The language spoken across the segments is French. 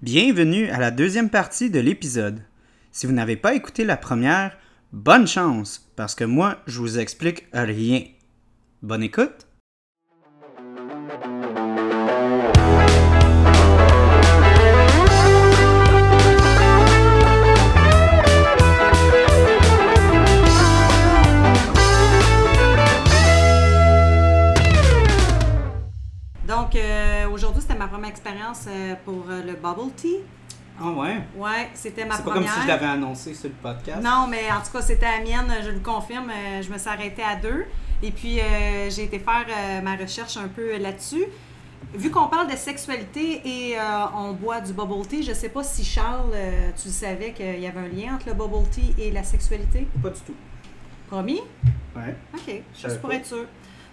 Bienvenue à la deuxième partie de l'épisode. Si vous n'avez pas écouté la première, bonne chance, parce que moi, je vous explique rien. Bonne écoute! Première expérience euh, pour euh, le bubble tea. Ah ouais? Ouais, c'était ma C'est pas première. comme si je l'avais annoncé sur le podcast. Non, mais en tout cas, c'était la mienne, je le confirme. euh, Je me suis arrêtée à deux. Et puis, euh, j'ai été faire euh, ma recherche un peu là-dessus. Vu qu'on parle de sexualité et euh, on boit du bubble tea, je sais pas si Charles, tu savais qu'il y avait un lien entre le bubble tea et la sexualité? Pas du tout. Promis? Ouais. OK, juste pour être sûr.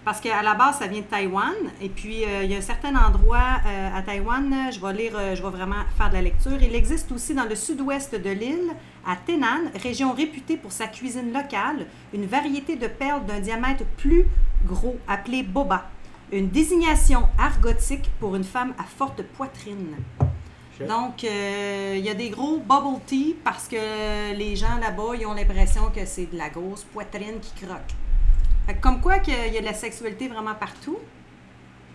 Parce qu'à la base, ça vient de Taïwan. Et puis, euh, il y a un certain endroit euh, à Taïwan, je vais lire, euh, je vais vraiment faire de la lecture. Il existe aussi dans le sud-ouest de l'île, à Tainan, région réputée pour sa cuisine locale, une variété de perles d'un diamètre plus gros, appelée boba. Une désignation argotique pour une femme à forte poitrine. Donc, euh, il y a des gros bubble tea parce que les gens là-bas, ils ont l'impression que c'est de la grosse poitrine qui croque. Fait que comme quoi qu'il y a de la sexualité vraiment partout.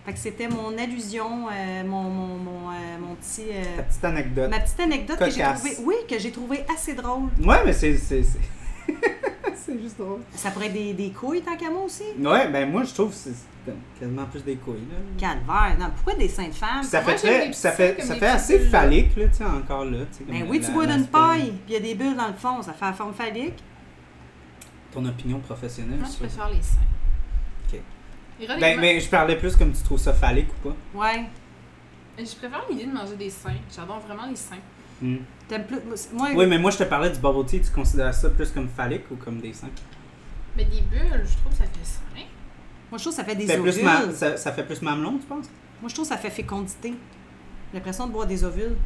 Fait que c'était mon allusion, euh, mon, mon, mon, euh, mon petit... euh, Ta petite anecdote. ma petite anecdote que j'ai trouvée... Oui, que j'ai trouvé assez drôle. Ouais, mais c'est. C'est c'est- c'est juste drôle. Ça pourrait être des, des couilles, tant qu'à moi aussi. Ouais, ben moi, je trouve que c'est quasiment plus des couilles. Là. Calvaire. Non, pourquoi des seins de femmes? Ça Moi, fait très, ça fait, ça fait assez phallique, là, tu sais, encore là. tu sais, comme Ben la- oui, tu bois d'une paille, puis il y a des bulles dans le fond, ça fait la forme phallique. Ton opinion professionnelle. Moi, je sur- préfère les seins. Ok. Ironiquement, Ben, mais je parlais plus comme tu trouves ça phallique ou pas. Ouais. je préfère l'idée de manger des seins. J'adore vraiment les seins. Hmm. T'aimes plus... Moi, Oui, mais moi, je te parlais du bubble tea. Tu considères ça plus comme phallique ou comme des seins? Mais des bulles, je trouve que ça fait seins. moi, je trouve que ça fait des ovules. plus ma- ça, ça fait plus mamelon, tu penses? Moi, je trouve que ça fait fécondité. J'ai l'impression de boire des ovules.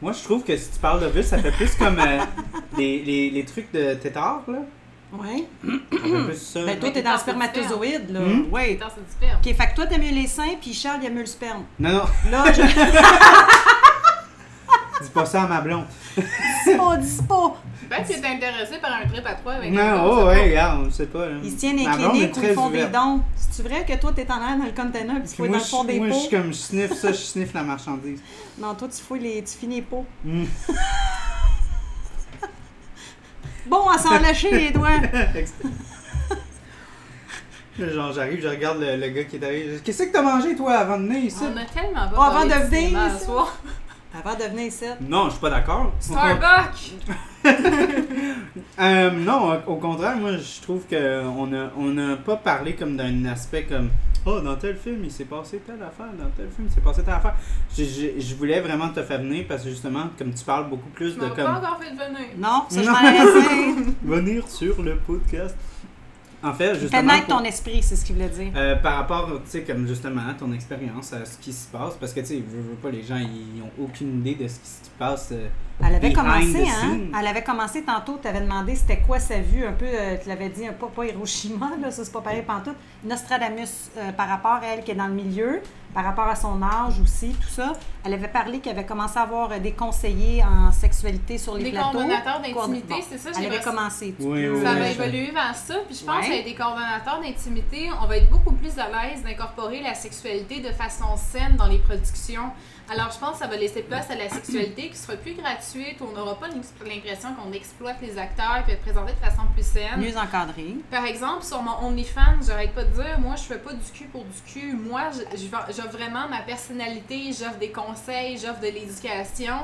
Moi, je trouve que si tu parles d'ovules, ça fait plus comme euh, les, les, les trucs de tétard, là. Ouais. Ça fait plus ça. Ben, toi, t'es dans le spermatozoïde, là. Hmm? Oui. Attends, c'est du sperme. OK, fait que toi, t'aimes mieux les seins, puis Charles, il aime mieux le sperme. Non, non, Là, je dis pas ça à ma blonde. dis pas, dis pas. Peut-être que t'es intéressé par un trip à trois avec Non, un oh, ouais, regarde, on sait pas. là. Ils se tiennent est cliniques où ils font des dons. C'est-tu vrai que toi, t'es en l'air dans le container, puis tu fouilles dans le fond je, des moi, je pots? suis comme, je sniffe ça, je sniffe la marchandise. Non, toi, tu fouilles les... Tu finis les pots. Hmm. Bon, à s'en lâcher les doigts. Genre, j'arrive, je regarde le, le gars qui est arrivé. Qu'est-ce que t'as mangé, toi, avant de venir ici? On a tellement pas Pas avant de venir. Avant de venir ici. Non, je suis pas d'accord. Starbucks! Euh, non, au- contraire, moi, je trouve que on a, on n'a pas parlé comme d'un aspect comme Oh, dans tel film, il s'est passé telle affaire, dans tel film, il s'est passé telle affaire. Je, je- je voulais vraiment te faire venir parce que justement, comme tu parles beaucoup plus Tu de m'as pas comme encore fait venir. Non, ça, je venir sur le podcast. En fait, justement. naître pour- ton esprit, c'est ce qu'il voulait dire. Euh, par rapport, tu sais, comme justement à ton expérience, à ce qui se passe, parce que tu sais, je veux pas, les gens, ils ont aucune idée de ce qui se passe. euh, Elle avait commencé, hein? Elle avait commencé tantôt, tu avais demandé c'était quoi sa vue, un peu, euh, tu l'avais dit, un pas, pas Hiroshima, là, ça c'est pas pareil pantoute. Nostradamus, par rapport à elle qui est dans le milieu, par rapport à son âge aussi, tout ça. Elle avait parlé qu'elle avait commencé à avoir des conseillers en sexualité sur les Des plateaux. coordonnateurs d'intimité, Bon, c'est ça, Elle avait commencé. Oui, oui, Ça oui. va je- évoluer vers ça, puis je pense qu'avec des coordonnateurs d'intimité, on va être beaucoup plus à l'aise d'incorporer la sexualité de façon saine dans les productions. Alors, je pense que ça va laisser place à la sexualité qui sera plus gratuite, on n'aura pas l'impression qu'on exploite les acteurs et être présenté de façon plus saine. Mieux encadré. Par exemple, sur mon OnlyFans, j'arrête pas de dire, moi, je fais pas du cul pour du cul. Moi, j'offre vraiment ma personnalité, j'offre des conseils, j'offre de l'éducation.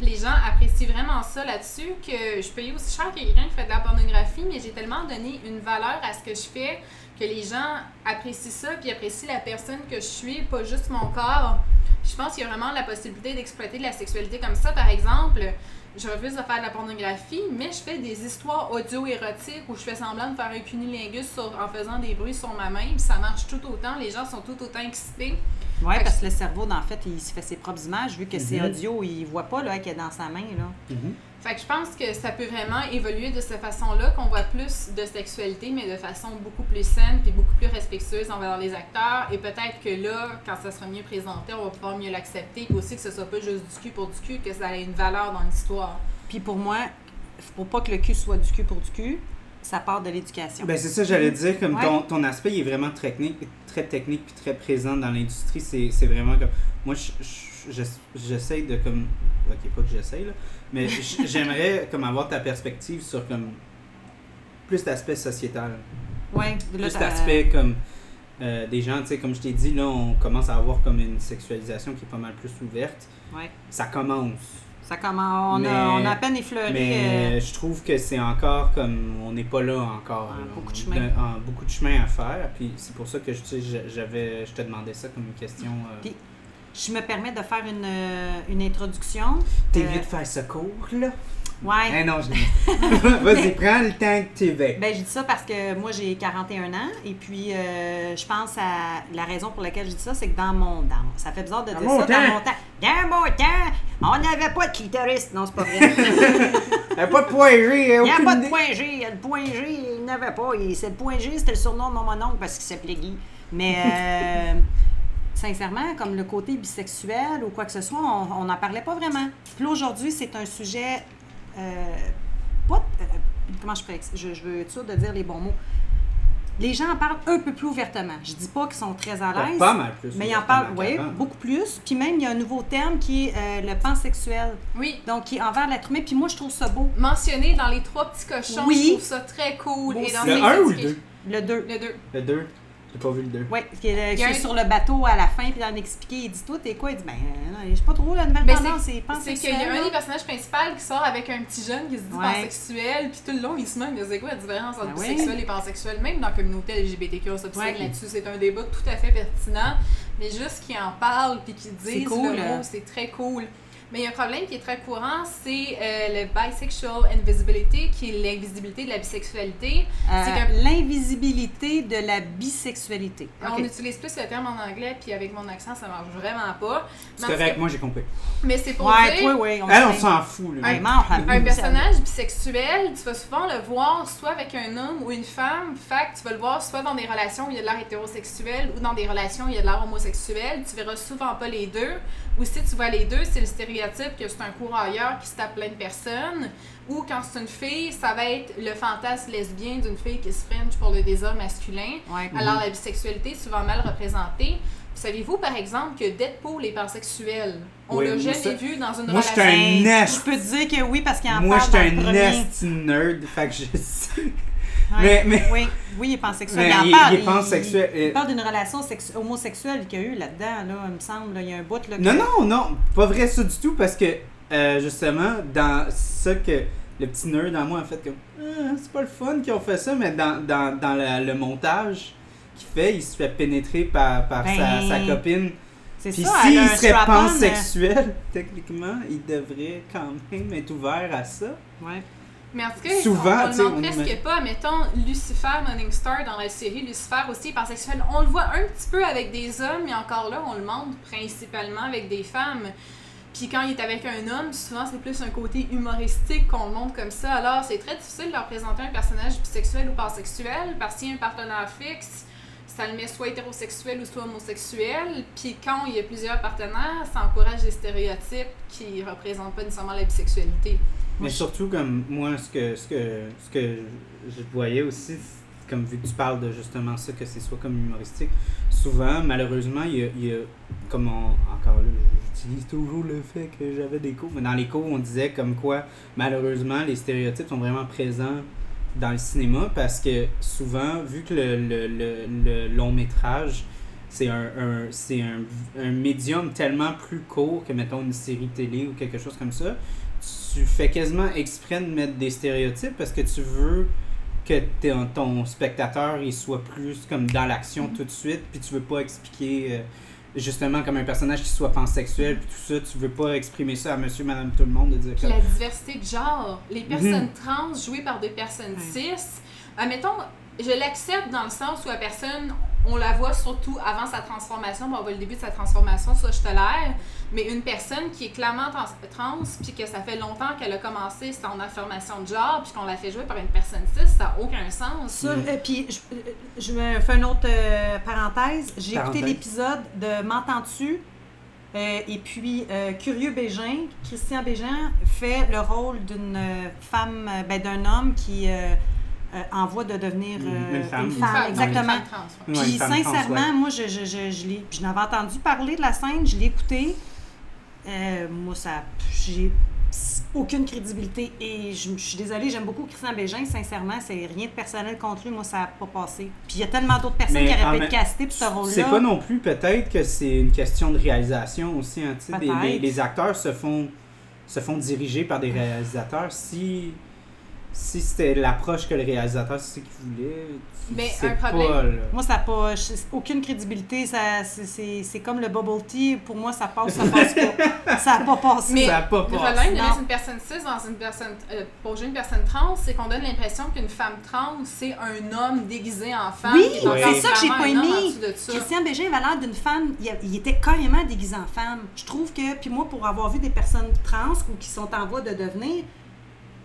Les gens apprécient vraiment ça là-dessus, que je paye aussi cher que quelqu'un qui fait de la pornographie, mais j'ai tellement donné une valeur à ce que je fais que les gens apprécient ça, puis apprécient la personne que je suis, pas juste mon corps. Je pense qu'il y a vraiment la possibilité d'exploiter de la sexualité comme ça. Par exemple, je refuse de faire de la pornographie, mais je fais des histoires audio-érotiques où je fais semblant de faire un cunilingus sur- en faisant des bruits sur ma main, puis ça marche tout autant. Les gens sont tout autant excités. Oui, parce que le cerveau, en fait, il se fait ses propres images, vu que c'est Mhm. audio, il voit pas là, qu'il est dans sa main. Là. Mhm. Fait que je pense que ça peut vraiment évoluer de cette façon-là, qu'on voit plus de sexualité, mais de façon beaucoup plus saine puis beaucoup plus respectueuse envers les acteurs. Et peut-être que là, quand ça sera mieux présenté, on va pouvoir mieux l'accepter. Puis aussi que ce soit pas juste du cul pour du cul, que ça ait une valeur dans l'histoire. Puis pour moi, pour pas que le cul soit du cul pour du cul, ça part de l'éducation. Ben c'est ça, j'allais dire, comme Ouais. ton, ton aspect il est vraiment technique, très technique puis très présent dans l'industrie. C'est c'est vraiment comme. Moi, je- je- j'ess- j'essaye de comme. Ok, pas que j'essaye, là. Mais j'aimerais comme avoir ta perspective sur comme. Plus d'aspect sociétal. ouais, Plus d'aspect comme. euh, des gens, tu sais, comme je t'ai dit, là, on commence à avoir comme une sexualisation qui est pas mal plus ouverte. Ouais. Ça commence. Ça commence, on, Mais- a, on a à peine effleuré. Mais euh, je trouve que c'est encore comme. On n'est pas là encore. Ah, là. beaucoup de chemin. ah, beaucoup de chemin à faire. Puis c'est pour ça que je, j'avais, je te demandais ça comme une question. euh. Puis- je me permets de faire une, euh, une introduction. T'es Euh, vieux de faire ce cours, là? Ouais. Eh non, je Vas-y, prends le temps que tu veux. Ben, je dis ça parce que moi, j'ai 41 ans et puis euh, je pense à la raison pour laquelle je dis ça, c'est que dans mon dans, ça fait bizarre de Dans dire ça, temps. dans mon temps. Dans mon temps, on n'avait pas de clitoris. Non, c'est pas vrai. Il a pas de point G, Il n'y a pas de point G. Le point G, il n'avait pas. Il- C'est le point G, c'était le surnom de mon mononcle parce qu'il s'appelait Guy. Mais euh, sincèrement, comme le côté bisexuel ou quoi que ce soit, on n'en parlait pas vraiment. Puis là, aujourd'hui, c'est un sujet. euh, pas, euh, comment je pourrais. Je, je veux être sûre de dire les bons mots. Les gens en parlent un peu plus ouvertement. Je dis pas qu'ils sont très à l'aise. Pas mal plus. Mais ils en parlent, oui, beaucoup plus. Puis même, il y a un nouveau terme qui est euh, le pansexuel. Oui. Donc, qui est envers l'être humain. Puis moi, je trouve ça beau. Mentionné dans les trois petits cochons, Oui. je trouve ça très cool. Moi Et dans Le ses 1 ou le éducations- 2 Le 2. Le 2. Le 2. J'ai pas vu le 2. Oui, qui est, Il y qui a est un- sur le bateau à la fin, puis d'en expliquer. Il dit Toi, t'es quoi? Il dit Ben, non, je sais pas trop, la nouvelle Ben, tendance, c'est C'est qu'il pansexuel. y a un des personnages principaux qui sort avec un petit jeune qui se dit Ouais. pansexuel, puis tout le long, il se demande, mais c'est quoi la différence entre Ben oui. bisexuel et pansexuel, même dans la communauté LGBTQ, on s'obstine Ouais. là-dessus, c'est un débat tout à fait pertinent, mais juste qu'ils en parlent puis qu'ils C'est disent cool, le mot, c'est très cool. Mais il y a un problème qui est très courant, c'est euh, le bisexual invisibility, qui est l'invisibilité de la bisexualité. Euh, c'est que- L'invisibilité de la bisexualité. On utilise plus le terme en anglais, puis avec mon accent, ça marche vraiment pas. C'est correct, tout moi j'ai compris. Mais c'est pour Ouais, dire... toi, oui. On, Elle, on s'en fout, là. Un personnage bisexuel, tu vas souvent le voir soit avec un homme ou une femme. Fait que tu vas le voir soit dans des relations où il y a de l'air hétérosexuel ou dans des relations où il y a de l'air homosexuel. Tu verras souvent pas les deux. Ou si tu vois les deux, c'est le stéréotype que c'est un coureur qui se tape plein de personnes. Ou quand c'est une fille, ça va être le fantasme lesbien d'une fille qui se fringe pour le désir masculin. Ouais. Alors la bisexualité est souvent mal représentée. Savez-vous par exemple que Deadpool est pansexuel? On Oui, l'a moi, jamais ça- vu dans une moi, relation. j'étais un Ben, nest. Je peux te dire que oui, parce qu'il en Moi, parle j'étais dans le un nasty nerd, fait que je sais. Ouais. Mais- mais- Oui, oui, il est pansexuel. Mais il parle. il est pansexuel. Il, il parle d'une relation sexu- homosexuelle qu'il y a eu là-dedans, là, il me semble. Il y a un bout, là. que- Non, non, non, pas vrai ça du tout, parce que euh, justement, dans ça que le petit nerd en moi a fait comme Ah, c'est pas le fun qu'ils ont fait ça, mais dans, dans, dans la- le montage qu'il fait, il se fait pénétrer par, par sa, Ben, sa copine. C'est Puis s'il un serait euh, pansexuel, techniquement, il devrait quand même être ouvert à ça. Ouais. Mais en tout cas, Souvent, on, le montre on presque pas. Mettons, Lucifer Morningstar dans la série, Lucifer aussi est pansexuel. On le voit un petit peu avec des hommes, mais encore là, on le montre principalement avec des femmes. Puis quand il est avec un homme, souvent c'est plus un côté humoristique qu'on le montre comme ça. Alors c'est très difficile de leur présenter un personnage bisexuel ou pansexuel parce qu'il y a un partenaire fixe, ça le met soit hétérosexuel ou soit homosexuel. Puis quand il y a plusieurs partenaires, ça encourage des stéréotypes qui représentent pas nécessairement la bisexualité. Mais surtout, comme moi, ce que, ce que, ce que je voyais aussi, comme vu que tu parles de justement ça, que c'est soit comme humoristique, souvent, malheureusement, il y a, il y a comme on, encore là, j'utilise toujours le fait que j'avais des cours, mais dans les cours, on disait comme quoi, malheureusement, les stéréotypes sont vraiment présents dans le cinéma parce que souvent, vu que le, le, le, le long métrage, c'est un, un, c'est un, un médium tellement plus court que, mettons, une série télé ou quelque chose comme ça, tu fais quasiment exprès de mettre des stéréotypes parce que tu veux que ton, ton spectateur il soit plus comme dans l'action tout de suite puis tu veux pas expliquer euh, justement comme un personnage qui soit pansexuel puis tout ça tu veux pas exprimer ça à monsieur madame tout le monde de dire la diversité de genre. Les personnes Mhm. trans jouées par des personnes cis, admettons, je l'accepte dans le sens où la personne, on la voit surtout avant sa transformation, bon, on voit le début de sa transformation, ça je te l'air, mais une personne qui est clairement trans, trans puis que ça fait longtemps qu'elle a commencé son affirmation de genre, puis qu'on la fait jouer par une personne cis, ça n'a aucun sens. Ça, euh, puis je, euh, je me fais une autre euh, parenthèse. J'ai écouté l'épisode de M'entends-tu? Euh, et puis, euh, Curieux Bégin, Christian Bégin fait le rôle d'une femme, ben, d'un homme qui euh, en voie de devenir Une- euh, une femme. Une femme, exactement. une femme trans, ouais. Ouais, Puis trans, sincèrement, ouais. moi, je, je, je, je l'ai, je n'avais entendu parler de la scène, je l'ai écouté. Euh, moi, ça, j'ai aucune crédibilité et je, je suis désolée, j'aime beaucoup Christian Bégin, sincèrement, c'est rien de personnel contre lui, moi, ça n'a pas passé. Puis il y a tellement d'autres personnes Mais qui en auraient pu être castées pour ce rôle-là. C'est pas non plus peut-être que c'est une question de réalisation aussi. Hein, tu sais, des- les, les acteurs se font, se font diriger par des réalisateurs. Si, si c'était l'approche que le réalisateur c'est ce qu'il voulait, Mais c'est un pas problème- là. Moi, ça n'a pas aucune crédibilité. Ça, c'est, c'est, c'est comme le bubble tea. Pour moi, ça passe, ça passe pas. Ça n'a pas passé. Mais Ça a pas le passé. problème de mettre une personne cis dans une personne, euh, pour jouer une personne trans, c'est qu'on donne l'impression qu'une femme trans, c'est un homme déguisé en femme. Oui, c'est ça que j'ai pas aimé. Christian Bégin avait l'air d'une femme, il, il était carrément déguisé en femme. Je trouve que, puis moi, pour avoir vu des personnes trans ou qui sont en voie de devenir,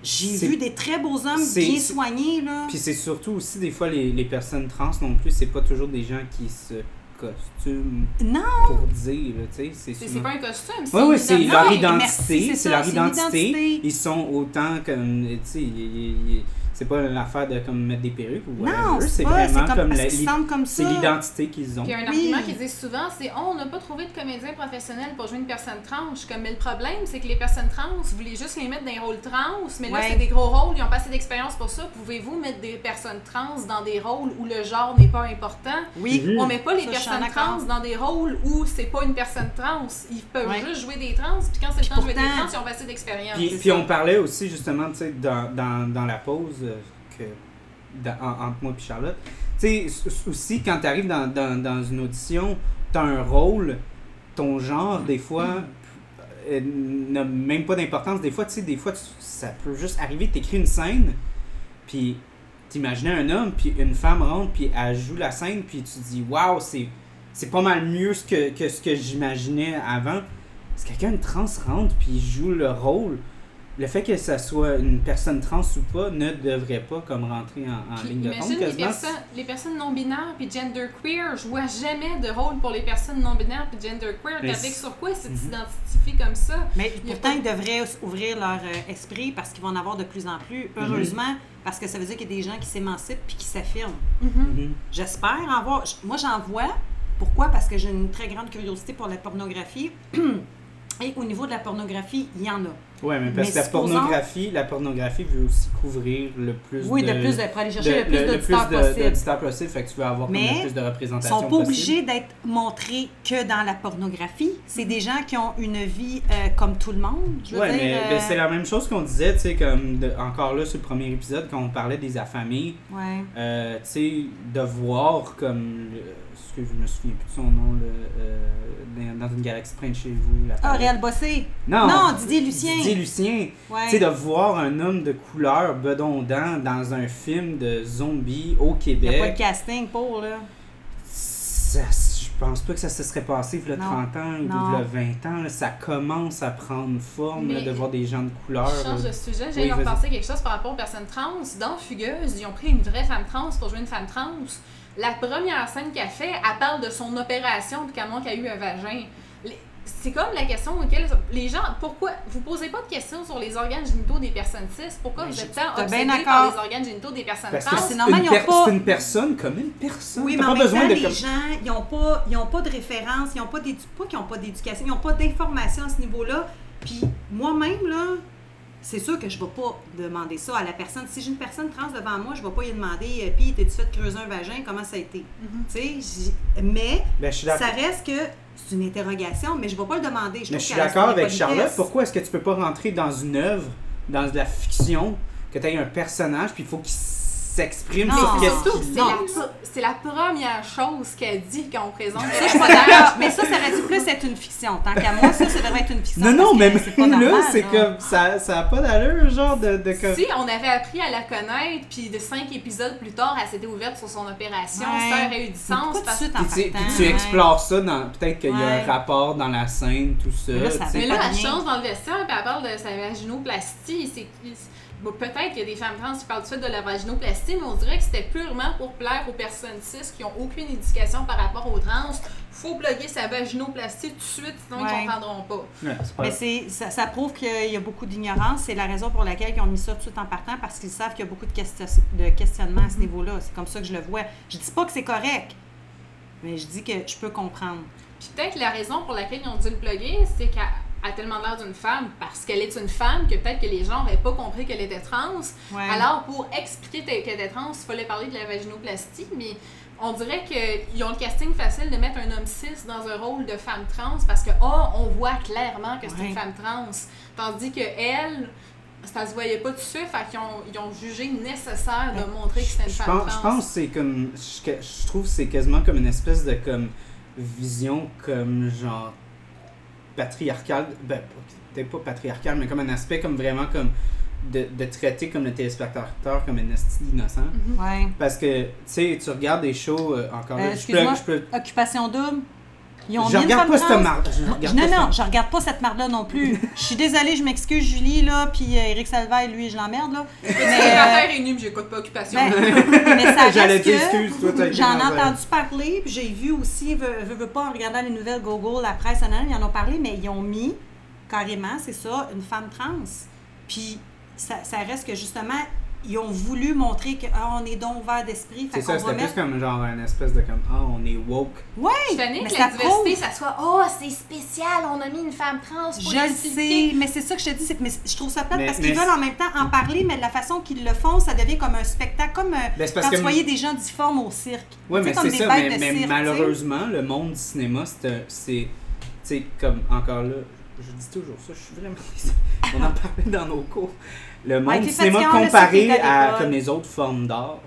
j'ai vu des très beaux hommes bien soignés, là. Puis c'est surtout aussi des fois les, les personnes trans non plus, c'est pas toujours des gens qui se costument Non! pour dire, là, tu sais. C'est souvent- pas un costume, Oui, oui, c'est leur identité. c'est leur identité. Ils sont autant comme. Ils- ils- c'est pas l'affaire de comme mettre des perruques ou Non, c'est vraiment comme, comme la- comme ça? c'est l'identité qu'ils ont. Puis un Oui. argument qu'ils disent souvent, c'est Oh, on n'a pas trouvé de comédien professionnel pour jouer une personne trans. Comme, mais le problème, c'est que les personnes trans, vous voulez juste les mettre dans des rôles trans, mais là, Ouais. c'est des gros rôles, ils ont pas assez d'expérience pour ça. Pouvez-vous mettre des personnes trans dans des rôles où le genre n'est pas important? Oui. Mhm. On met pas les Ça, personnes trans dans des rôles où c'est pas une personne trans. Ils peuvent Ouais. juste jouer des trans, puis quand c'est le temps de jouer des trans, ils ont pas assez d'expérience. Puis, puis on parlait aussi justement, tu sais, dans, dans, dans la pause que, dans- en- entre moi et Charlotte. Tu sais, aussi quand tu arrives dans, dans, une audition, tu as un rôle, ton genre, des fois, euh, n'a même pas d'importance. Des fois, tu sais, des fois, ça peut juste arriver, tu écris une scène, puis t'imaginais un homme, puis une femme rentre, puis elle joue la scène, puis tu dis, waouh, c'est. C'est pas mal mieux que, que ce que j'imaginais avant. Si quelqu'un de trans rentre puis joue le rôle, le fait que ça soit une personne trans ou pas ne devrait pas comme rentrer en, ligne de compte. imagine les personnes, les personnes non-binaires puis genderqueer. Je vois jamais de rôle pour les personnes non-binaires puis genderqueer. C'est- sur quoi si tu Mhm. t'identifies comme ça? Mais Il pourtant, pas- ils devraient ouvrir leur euh, esprit parce qu'ils vont en avoir de plus en plus. Heureusement, parce que ça veut dire qu'il y a des gens qui s'émancipent puis qui s'affirment. Mhm. J'espère en voir. Moi, j'en vois. Pourquoi? Parce que j'ai une très grande curiosité pour la pornographie. Et au niveau de la pornographie, il y en a. Ouais, mais parce Mais que la supposons- pornographie, la pornographie veut aussi couvrir le plus Oui, de, de, plus, de, pour aller chercher de- le plus d'auditeurs de- possible. d'auditeurs possible, fait que tu veux avoir comme Mais le plus de Ils représentation sont pas obligés d'être montrés que dans la pornographie. C'est des gens qui ont une vie euh, comme tout le monde. Je veux Ouais, dire, mais euh, ben, c'est la même chose qu'on disait, tu sais, comme de- encore là sur le premier épisode, quand on parlait des affamés, ouais. euh, tu sais, de voir comme, le- ce que je me souviens plus de son nom, le, euh, dans, une galaxie près de chez vous. La Ah, palette. Réal Bossé. Non, Non, Didier Lucien. Didier Lucien. Ouais. Tu sais, de voir un homme de couleur bedondant dans un film de zombies au Il n'y a pas Québec, de casting pour, là. ça, je pense pas que ça se serait passé il y a Non. 30 ans ou il y a 20 ans. là. ça commence à prendre forme là, de voir des gens de couleur. Je change de sujet. J'ai Oui, repenser quelque chose par rapport aux personnes trans. Dans Fugueuse, ils ont pris une vraie femme trans pour jouer une femme trans. La première scène qu'elle fait, elle parle de son opération puis comment qu'elle a eu un vagin. C'est comme la question auquel les gens. Pourquoi vous posez pas de questions sur les organes génitaux des personnes cis Pourquoi Mais vous je- êtes tant obsédés par d'accord. les organes génitaux des personnes Parce trans? c'est normal, une, ils ont per- pas- c'est une personne comme une personne. Oui, mais en pas même besoin temps, de les gens, ils n'ont pas, ils ont pas de référence, ils n'ont pas d'édu- pas qu'ils n'ont pas d'éducation, ils n'ont pas d'information à ce niveau-là. Puis moi-même, là, c'est sûr que je ne vais pas demander ça à la personne. Si j'ai une personne trans devant moi, je ne vais pas lui demander euh, Puis, t'es-tu fait creuser un vagin? Comment ça a été? Mhm. Tu sais, j'ai- mais Ben, je suis ça reste que c'est une interrogation, mais je ne vais pas le demander. Mais trouve je suis d'accord avec. Charlotte. Pourquoi est-ce que tu peux pas rentrer dans une œuvre, dans de la fiction, que tu aies un personnage, puis il faut qu'il s'exprime sur qu'il c'est la, première chose qu'elle dit quand on présente. Ça, je suis pas d'accord. Mais ça, ça aurait dû plus être une fiction. Tant qu'à moi, ça, ça devrait être une fiction. Non, non, mais même là, c'est comme. Ça, ça a pas d'allure, genre, de. de comme- Si on avait appris à la connaître, puis de cinq épisodes plus tard, elle s'était ouverte sur son opération, Ouais. ça aurait eu du sens. tout de Parce... suite en Puis tu, puis tu ouais. explores ça dans. Peut-être qu'il y a Ouais. un rapport dans la scène, tout ça. Mais là, ça. Mais là, elle change dans le vestiaire, puis elle parle de sa vaginoplastie. C'est... bon, peut-être qu'il y a des femmes trans qui parlent tout de suite de la vaginoplastie, mais on dirait que c'était purement pour plaire aux personnes cis qui ont aucune éducation par rapport aux trans. Faut bloguer sa vaginoplastie tout de suite, sinon Ouais. ils comprendront pas. Ouais, c'est pas- Mais c'est, ça, ça prouve qu'il y a beaucoup d'ignorance. C'est la raison pour laquelle ils ont mis ça tout de suite en partant, parce qu'ils savent qu'il y a beaucoup de, question- de questionnements à ce niveau-là. C'est comme ça que je le vois. Je dis pas que c'est correct, mais je dis que je peux comprendre. Puis peut-être la raison pour laquelle ils ont dû le plugger, c'est qu'elle a tellement l'air d'une femme, parce qu'elle est une femme, que peut-être que les gens n'auraient pas compris qu'elle était trans. Ouais. Alors, pour expliquer qu'elle était trans, il fallait parler de la vaginoplastie, mais on dirait qu'ils ont le casting facile de mettre un homme cis dans un rôle de femme trans parce que, oh, on voit clairement que c'est Ouais. une femme trans. Tandis que elle, ça se voyait pas tout suite, fait qu'ils ont, ils ont jugé nécessaire de montrer que c'était une femme pense, je trans. pense que c'est comme. Je, je trouve que c'est quasiment comme une espèce de comme vision comme genre patriarcale. Ben, peut-être pas patriarcale, mais comme un aspect comme vraiment comme de, de traiter comme le téléspectateur comme un esti innocent. Mhm. Ouais. Parce que, tu sais, tu regardes des shows euh, encore. Euh, là, je peux, excuse-moi. je peux. Occupation double? Ils ont Je regarde pas cette marde. Je non, non, je regarde pas cette marde-là non plus. Je suis désolée, je m'excuse, Julie, là, puis euh, Éric Salvaille, lui, je l'emmerde, là. Mais Mais, la euh, terre est nue, mais j'écoute pas occupation. ben, mais ça J'allais excuse, toi, J'en ai entendu parler, puis j'ai vu aussi, veux, veux, veux pas, en regardant les nouvelles Google, la presse, ils en ont parlé, mais ils ont mis carrément, c'est ça, une femme trans. Puis ça, ça reste que justement, ils ont voulu montrer qu'on on est donc ouvert d'esprit. C'est ça, c'était plus mettre. comme genre une espèce de comme, ah, on est woke. Ouais! Je mais que ça la diversité, prouve. ça soit Oh, c'est spécial, on a mis une femme trans pour Je le sais, mais c'est ça que je te dis. c'est- Mais je trouve ça plate Mais- parce qu'ils veulent en même temps en parler, mais de la façon qu'ils le font, ça devient comme un spectacle, comme euh, Ben, parce quand que- tu voyais des gens difformes au cirque. Sais, mais c'est des ça, mais, de mais cirque, malheureusement, le monde du cinéma, c'est- Tu sais, comme encore là, je dis toujours ça, je suis vraiment. On en parlait dans nos cours. Le monde Ouais, du cinéma comparé à comme les autres formes d'art,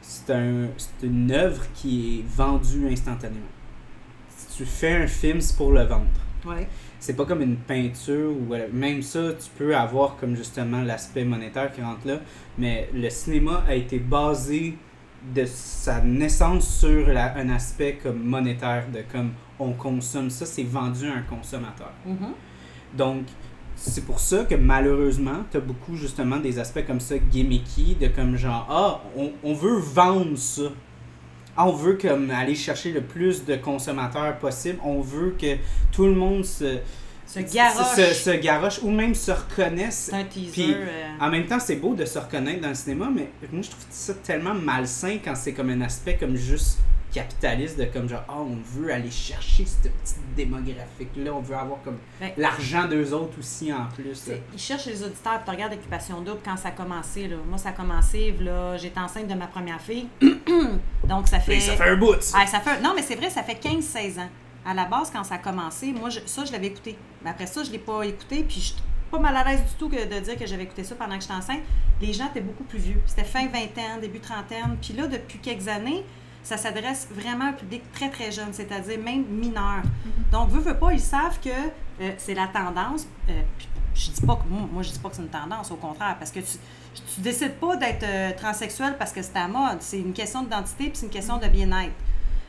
c'est un, une œuvre qui est vendue instantanément. Si tu fais un film, c'est pour le vendre. Ouais. C'est pas comme une peinture ou même ça, tu peux avoir comme justement l'aspect monétaire qui rentre là, mais le cinéma a été basé de sa naissance sur la- un aspect comme monétaire de comme on consomme ça, c'est vendu à un consommateur. Mhm. Donc c'est pour ça que malheureusement, tu as beaucoup justement des aspects comme ça gimmicky de comme genre ah, on, on veut vendre ça. Ah, on veut comme aller chercher le plus de consommateurs possible. On veut que tout le monde se, Se garoche. se, se garoche ou même se reconnaisse. C'est un teaser. Puis, euh, En même temps, c'est beau de se reconnaître dans le cinéma, mais moi je trouve ça tellement malsain quand c'est comme un aspect comme juste capitaliste de comme genre ah on veut aller chercher cette petite démographique là, on veut avoir comme Ben, l'argent d'eux autres aussi en plus. Ils cherchent les auditeurs. Tu regardes Occupation Double quand ça a commencé. Là. Moi, ça a commencé, là, j'étais enceinte de ma première fille. Donc, ça fait. Mais ça fait un bout. ça. Ah, ça fait... Non, mais c'est vrai, ça fait 15-16 ans. À la base, quand ça a commencé, moi, je- ça, je l'avais écouté. Mais après ça, je ne l'ai pas écouté. Puis, je suis pas mal à l'aise du tout que de dire que j'avais écouté ça pendant que j'étais enceinte. Les gens étaient beaucoup plus vieux. C'était fin vingtaine, début trentaine. Puis là, depuis quelques années, ça s'adresse vraiment à un public très, très jeune, c'est-à-dire même mineur. Donc, veut, veut pas, ils savent que euh, c'est la tendance. Euh, je dis pas que moi, moi, je dis pas que c'est une tendance, au contraire, parce que tu, tu décides pas d'être euh, transsexuel parce que c'est à mode. C'est une question d'identité puis c'est une question de bien-être.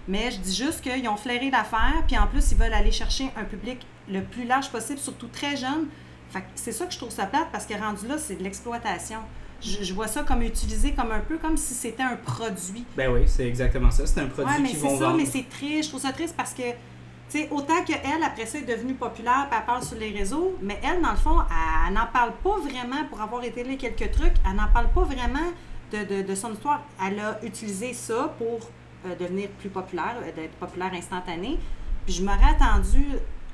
Mais je dis juste qu'ils ont flairé l'affaire, puis en plus, ils veulent aller chercher un public le plus large possible, surtout très jeune. Fait que c'est ça que je trouve ça plate, parce que rendu là, c'est de l'exploitation. Je, je vois ça comme utilisé comme un peu comme si c'était un produit. Ben oui, c'est exactement ça. C'est un produit Ouais, mais qu'ils c'est vont ça, vendre. mais c'est triste. Je trouve ça triste parce que, tu sais, autant qu'elle, après ça, est devenue populaire, puis elle parle sur les réseaux, mais elle, dans le fond, elle, n'en parle pas vraiment pour avoir été là quelques trucs. Elle n'en parle pas vraiment de, de, de son histoire. Elle a utilisé ça pour euh, devenir plus populaire, euh, d'être populaire instantané. Puis je m'aurais attendu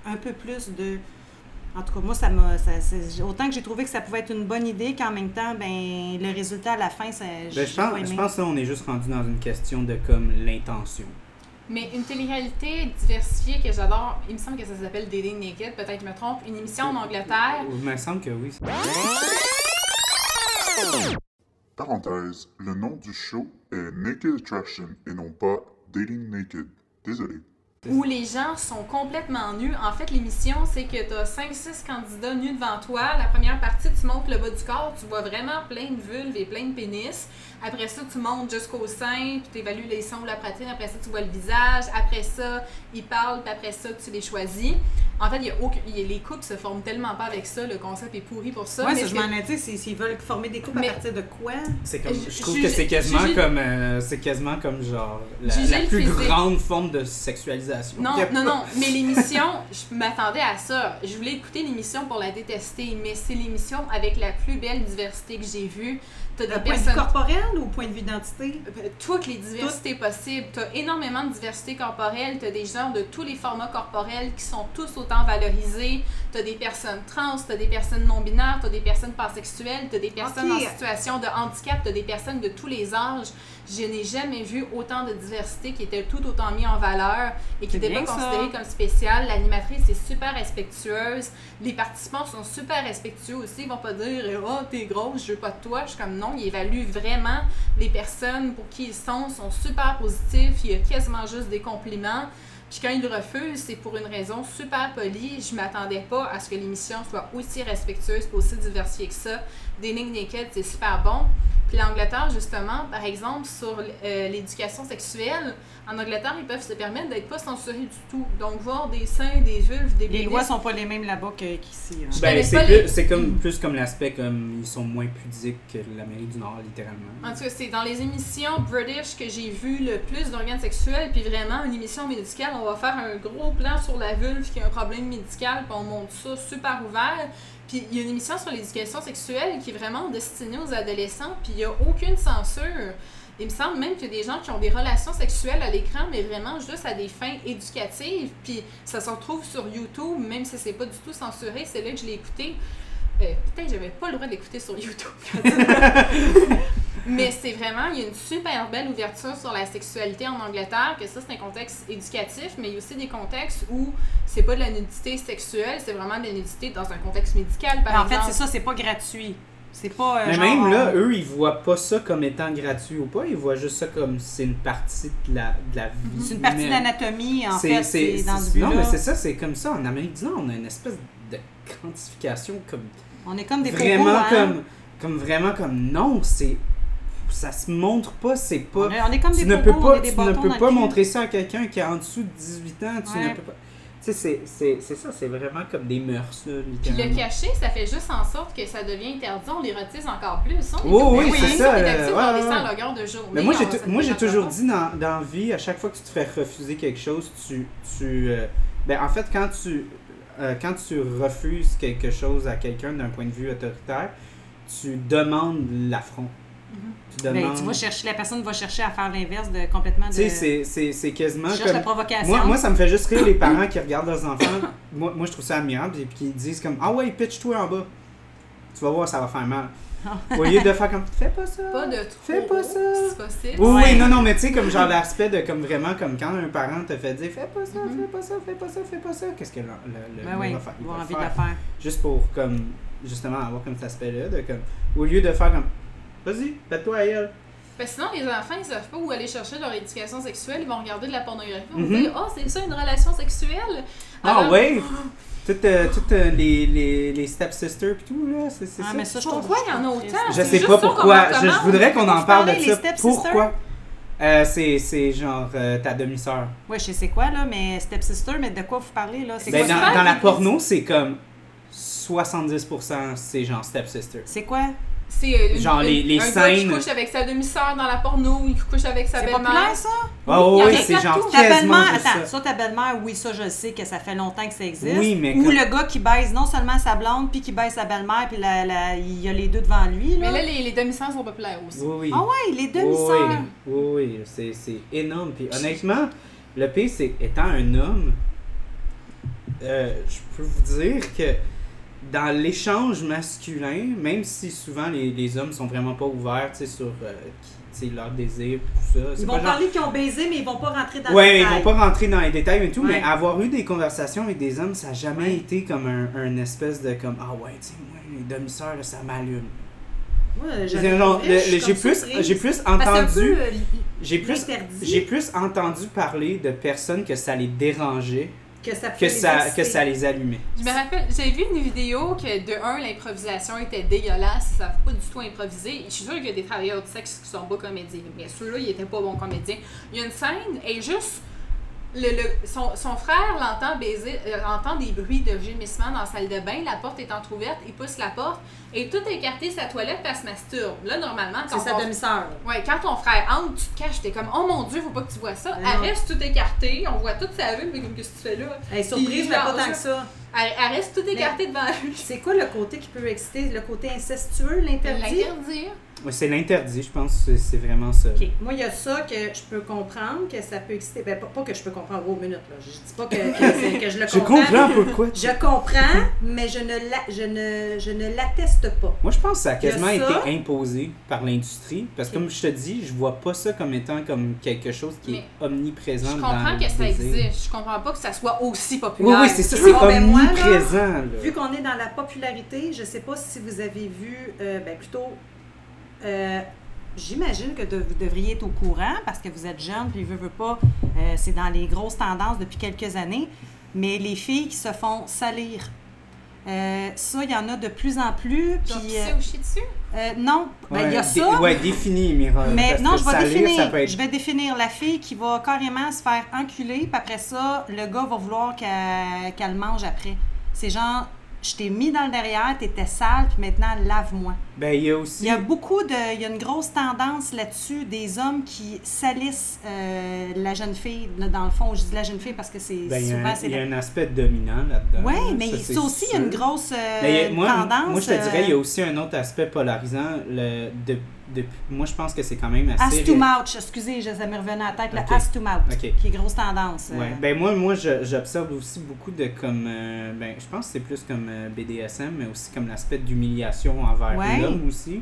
un peu plus de. En tout cas, moi, ça m'a. autant que j'ai trouvé que ça pouvait être une bonne idée, qu'en même temps, ben, le résultat à la fin, ça. Ben, je, pense, aimé. je pense que là, on est juste rendu dans une question de comme l'intention. Mais une télé-réalité diversifiée que j'adore, il me semble que ça s'appelle Dating Naked, peut-être que je me trompe, une émission en Angleterre. Il me semble que oui. Parenthèse, le nom du show est Naked Attraction et non pas Dating Naked. Désolé. Où les gens sont complètement nus. En fait, l'émission, c'est que tu as 5-6 candidats nus devant toi. La première partie, tu montes le bas du corps, tu vois vraiment plein de vulves et plein de pénis. Après ça, tu montes jusqu'au sein, puis tu évalues les sons de la pratique. Après ça, tu vois le visage. Après ça, ils parlent, puis après ça, tu les choisis. En fait, il y a aucun- il y a- les couples se forment tellement pas avec ça. Le concept est pourri pour ça. Ouais, mais ça, ce je m'en ai dit, s'ils veulent former des couples Mais- à partir de quoi? C'est comme, Je- je trouve que c'est quasiment je- comme, euh, c'est quasiment comme genre la, plus physique. grande forme de sexualisation. Non, non, pas. non, mais l'émission, je m'attendais à ça. Je voulais écouter l'émission pour la détester, mais c'est l'émission avec la plus belle diversité que j'ai vue. T'as des point de vue corporel ou point de vue d'identité? Euh, toutes les diversités possibles. Tu as énormément de diversité corporelle, tu as des gens de tous les formats corporels qui sont tous autant valorisés. Tu as des personnes trans, tu as des personnes non-binaires, tu as des personnes pansexuelles, tu as des personnes en situation de handicap, tu as des personnes de tous les âges. Je n'ai jamais vu autant de diversité qui était tout autant mis en valeur et qui n'était pas considérée comme spéciale. L'animatrice est super respectueuse. Les participants sont super respectueux aussi. Ils vont pas dire Oh, t'es grosse, je veux pas de toi. Je suis comme non, ils évaluent vraiment les personnes pour qui ils sont, sont super positifs. Il y a quasiment juste des compliments. Puis quand ils refusent, c'est pour une raison super polie. Je m'attendais pas à ce que l'émission soit aussi respectueuse aussi diversifiée que ça. Dating Naked, c'est super bon. Puis l'Angleterre, justement, par exemple, sur euh, l'éducation sexuelle, en Angleterre, ils peuvent se permettre d'être pas censurés du tout. Donc, voir des seins, des vulves, des Les pénis, lois sont pas les mêmes là-bas que- qu'ici. hein. Ben, c'est les- comme, plus comme l'aspect comme ils sont moins pudiques que l'Amérique du Nord, littéralement. En tout cas, c'est dans les émissions British que j'ai vu le plus d'organes sexuels, puis vraiment, une émission médicale, on va faire un gros plan sur la vulve qui a un problème médical, puis on montre ça super ouvert. Il y a une émission sur l'éducation sexuelle qui est vraiment destinée aux adolescents, puis il n'y a aucune censure. Il me semble même qu'il y des gens qui ont des relations sexuelles à l'écran, mais vraiment juste à des fins éducatives. Puis ça se retrouve sur YouTube, même si c'est pas du tout censuré. C'est là que je l'ai écouté. Peut-être j'avais pas le droit de l'écouter sur YouTube. mais c'est vraiment, il y a une super belle ouverture sur la sexualité en Angleterre, que ça c'est un contexte éducatif, mais il y a aussi des contextes où c'est pas de la nudité sexuelle, c'est vraiment de la nudité dans un contexte médical, par Ben, en fait, exemple. c'est ça, c'est pas gratuit. C'est pas. euh, Mais genre, même là, eux, ils voient pas ça comme étant gratuit ou pas, ils voient juste ça comme c'est une partie de la, de la vie. C'est une partie de l'anatomie, en fait, c'est dans Non, mais c'est ça, c'est comme ça. En Amérique du Nord, on a une espèce de quantification comme On est comme des vraiment popos, hein. comme comme vraiment comme non c'est ça se montre pas c'est pas On est, on est comme tu des ne peux pas tu ne peux pas montrer ça à quelqu'un qui est en dessous de 18 ans tu Ouais. ne peux pas. Tu sais c'est- c'est c'est ça c'est vraiment comme des mœurs là, Puis le cacher, ça fait juste en sorte que ça devient interdit, on l'érotise encore plus. On est Oui, comme- oui, c'est ça, euh, mais moi j'ai toujours dit dans, dans la vie à chaque fois que tu te fais refuser quelque chose tu tu euh, ben en fait quand tu euh, quand tu refuses quelque chose à quelqu'un d'un point de vue autoritaire tu demandes l'affront tu Ben, tu vas chercher, la personne va chercher à faire l'inverse de complètement de. Tu sais, c'est- c'est c'est quasiment Tu cherches la comme. provocation. Moi, moi, ça me fait juste rire les parents qui regardent leurs enfants. moi, moi, je trouve ça admirable. Et puis qui disent comme Ah ouais, pitch-toi en bas. Tu vas voir, ça va faire mal. Au lieu de faire comme Fais pas ça. Pas de trop, Fais pas ça. si possible. Oui, Ouais. oui, non, non, mais tu sais, comme genre l'aspect de comme vraiment, comme quand un parent te fait dire Fais pas ça, fais pas ça, fais pas ça, fais pas ça. Qu'est-ce que le, le, le Ben le oui, va faire Il avoir va envie de le faire. Juste pour, comme, justement, avoir comme cet aspect-là. de comme Au lieu de faire comme Vas-y, fais-toi à elle. Parce que sinon, les enfants, ils savent pas où aller chercher leur éducation sexuelle. Ils vont regarder de la pornographie. Ils vont Mhm. dire Oh, c'est ça une relation sexuelle? Ah Alors, ouais Toutes, euh, toutes euh, les, les, les stepsisters pis tout, là, c'est c'est Ah, ça. mais ça, je Pourquoi il y en a autant? Je sais pas pourquoi. Je, voudrais qu'on en parle de ça. Pourquoi? Euh, c'est, c'est genre euh, ta demi-sœur. Ouais, je sais quoi, là, mais stepsister, mais de quoi vous parlez, là? Ben, quoi dans, dans la porno, c'est comme 70% c'est genre stepsister. C'est quoi? C'est euh, une- Genre les- une- les un gars qui scènes- couche avec sa demi-sœur dans la porno, il couche avec sa C'est belle-mère. populaire, ça? Oh y en oui, c'est genre Ta belle-mère, attends, ça. ça, ta belle-mère, oui, ça, je sais que ça fait longtemps que ça existe. Oui, mais Ou comme- le gars qui baise non seulement sa blonde, puis qui baise sa belle-mère, puis la, la- il y a les deux devant lui, là. Mais là, les, les demi-sœurs sont populaires aussi. Oui, oui. Ah ouais, les Oui, demi-sœurs. oui, oui, c'est, c'est énorme. Puis honnêtement, le pire, c'est étant un homme, euh, je peux vous dire que dans l'échange masculin, même si souvent les, les hommes sont vraiment pas ouverts sur euh, qui- leur désir, tout ça. Ils vont genre- parler qu'ils ont baisé, mais ils vont pas rentrer dans Ouais, le ils détail. vont pas rentrer dans les détails et tout, mais Ouais. avoir eu des conversations avec des hommes, ça n'a jamais Ouais. été comme un, un espèce de comme Ah ouais, tu sais, moi, les demi-sœurs, ça m'allume. J'ai plus, surprise. j'ai plus entendu, euh, j'ai plus, j'ai plus entendu parler de personnes que ça les dérangeait que ça, que ça, les que ça les allumait. Je me rappelle, j'ai vu une vidéo que de un, l'improvisation était dégueulasse, ça savent pas du tout improviser. Je suis sûre qu'il y a des travailleurs du sexe qui sont bons comédiens, mais ceux-là, ils étaient pas bons comédiens. Il y a une scène, et juste, le, le- son, son frère l'entend baiser, euh, entend des bruits de gémissement dans la salle de bain, la porte est entrouverte, il pousse la porte, et tout écarté sa toilette, puis elle se masturbe. Là, normalement, quand C'est sa demi-sœur. Ouais, quand ton frère entre, tu te caches, t'es comme, oh mon dieu, faut pas que tu vois ça. Mais Elle reste tout écartée, on voit toute sa vue, mais comme, qu'est-ce que tu fais là? Elle est surprise, mais pas tant que ça. Elle, elle reste tout écartée devant lui. C'est quoi le côté qui peut exciter? Le côté incestueux, l'interdit? L'interdire. Ouais, c'est l'interdit, je pense, c'est- c'est vraiment ça. OK. Moi, il y a ça que je peux comprendre, que ça peut exciter. Ben, pas, pas que je peux comprendre aux minutes, là. Je dis pas que, que, je le Je comprends. comprends pourquoi. tu- Je comprends, mais je ne la- je ne, je ne l'atteste pas. Moi, je pense que ça a quasiment ça. été imposé par l'industrie. Parce que, comme je te dis, je vois pas ça comme étant comme quelque chose qui est omniprésent Je comprends que ça existe. Je comprends pas que ça soit aussi Oui, populaire. oui, c'est ça, Oui, c'est ben, moi, là, omniprésent. là. Vu qu'on est dans la popularité, je sais pas si vous avez vu, euh, ben plutôt, euh, j'imagine que de- vous devriez être au courant parce que vous êtes jeune, puis veut, veut pas, euh, c'est dans les grosses tendances depuis quelques années, mais les filles qui se font salir. Euh, ça, il y en a de plus en plus. Puis, euh, euh, non, ben, il y a ça. Ouais, défini, Mira. Mais non, je vais salir, définir. être- Je vais définir la fille qui va carrément se faire enculer, puis après ça, le gars va vouloir qu'elle qu'elle mange après. C'est genre, je t'ai mis dans le derrière, t'étais sale, puis maintenant, lave-moi. Ben, il y a aussi. Il y a beaucoup de. Il y a une grosse tendance là-dessus des hommes qui salissent euh, la jeune fille, dans le fond. Je dis la jeune fille parce que c'est Ben, il y a souvent. un, il y a la- un aspect dominant là-dedans. Oui, mais ça, ça, c'est aussi, il y a une grosse euh, a- moi, tendance. moi, je te dirais, il y a euh, aussi un autre aspect polarisant. Le, de, moi, je pense que c'est quand même assez. Ass to mouth, excusez, je- ça m'est revenu à la tête, Ok. le ass to mouth, qui est grosse tendance. euh. Ouais. Ben moi, moi j'observe aussi beaucoup de comme euh, ben je pense que c'est plus comme euh, BDSM, mais aussi comme l'aspect d'humiliation envers Ouais. l'homme aussi.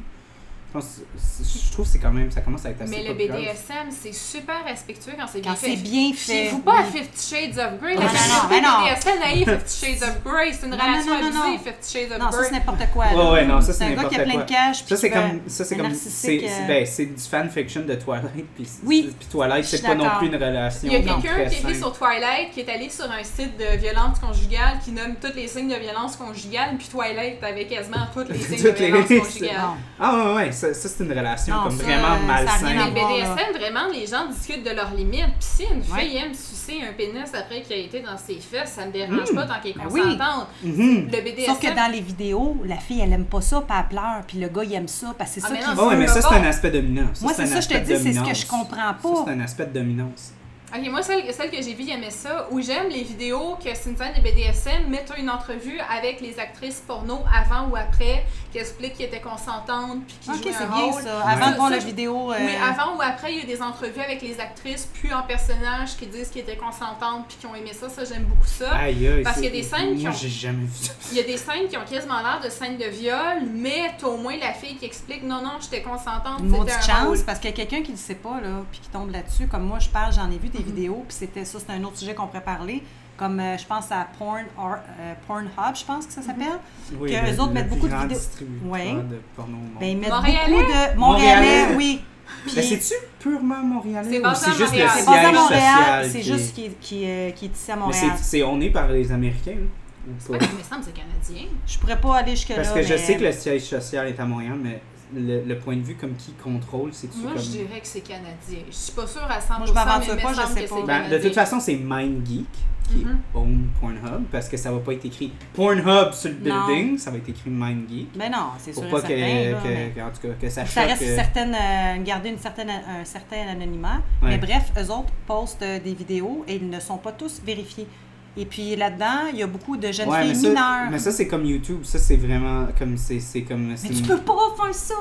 Je pense c'est- je trouve que c'est quand même ça commence à être assez Mais le. BDSM, c'est super respectueux quand c'est bien Quand fait. c'est bien fait. Fiez-vous pas à. Fifty Shades of Grey. Non, La non, communauté non, non. BDSM naïve Fifty Shades of Grey. C'est une Non, non, relation non, non, non. abusée, Fifty Shades of Non, ça Grey. c'est n'importe quoi. Ouais, ouais, non, ça, c'est un gars n'importe qui a plein quoi. de cash. Ça puis c'est comme ça c'est comme c'est c'est- euh, ben c'est du fanfiction de Twilight puis Oui, puis Twilight c'est pas non plus une relation Il y a non, quelqu'un qui écrit sur Twilight qui est allé sur un site de violence conjugale qui nomme tous les signes de violence conjugale, puis Twilight avait quasiment tous les signes de violence c'est- conjugale. Ah ouais ouais, ça, ça, c'est une relation Non, comme ça, vraiment à malsaine. Mais le. BDSM, vraiment, les gens discutent de leurs limites. Puis si une Ouais. fille aime sucer un pénis après qu'il a été dans ses fesses, ça me dérange Mm. pas tant qu'elle est Ben oui. consentante. Mhm. Le BDSM. Sauf que dans les vidéos, la fille, elle aime pas ça, puis elle pleure, puis le gars, il aime ça, parce que c'est Ah, ça mais qu'il veut. mais ça c'est un aspect dominant. Ça, Moi, c'est ça, je te dis, c'est ce que je comprends pas. c'est un aspect de dominance. Ok, moi, celle, celle que j'ai vue, il aimait ça. Où j'aime les vidéos que c'est une scène de BDSM, mettent une entrevue avec les actrices porno avant ou après, qui expliquent qu'elles étaient consentantes, puis qui Ok, jouaient c'est un bien rôle. ça. Avant de voir la vidéo. euh, Oui, avant ou après, il y a des entrevues avec les actrices, puis en personnage, qui disent qu'elles étaient consentantes, puis qui ont aimé ça. Ça, j'aime beaucoup ça. Aïe, aïe, Parce qu'il y a des scènes qui Moi, ont- j'ai jamais vu ça. Il y a des scènes qui ont quasiment l'air de scènes de viol, mais t'as au moins la fille qui explique non, non, j'étais consentante, Une maudite un chance, rôle. parce qu'il y a quelqu'un qui ne le sait pas, là, puis qui tombe là-dessus. Comme moi, je parle, j'en ai vu des vidéos, puis c'était ça, c'est un autre sujet qu'on pourrait parler. Comme euh, je pense à Porn, or, euh, Pornhub, je pense que ça s'appelle. Oui, Que le- eux autres le mettent beaucoup de grand vidéos. distributeur Ouais. de porno au monde. Ben, ils mettent Montréalais? beaucoup de. Montréalais, Montréalais? oui. Puis- Ben, c'est-tu purement montréalais C'est ou c'est juste le Montréal. c'est à siège Montréal, social c'est qui juste qui, est- qui, est- qui est ici à Montréal. c'est, c'est on est par les Américains hein, ou Ouais, pas? mais ça me semble que c'est canadien. Je pourrais pas aller jusque-là. Parce que je sais que le siège social est à Montréal, mais le, le point de vue comme qui contrôle, c'est-tu Moi, comme... je dirais que c'est canadien. Je suis pas sûre à 100%, Moi, je mais il me pas, je sais que pas. c'est Ben, canadien. de toute façon, c'est MindGeek qui Mhm. own Pornhub, parce que ça va pas être écrit Pornhub sur le Non. building, ça va être écrit MindGeek. Ben non, c'est sûr Pour pas que, certain. que- mais- que- en tout cas, que ça Ça reste euh, certaine, euh, garder une certaine, un certain anonymat. Ouais. Mais bref, eux autres postent euh, des vidéos et ils ne sont pas tous vérifiés. Et puis là-dedans, il y a beaucoup de jeunes Ouais, mais filles ça, mineures. mais ça, c'est comme YouTube. Ça, c'est vraiment comme. C'est, comme. Mais tu peux pas faire ça!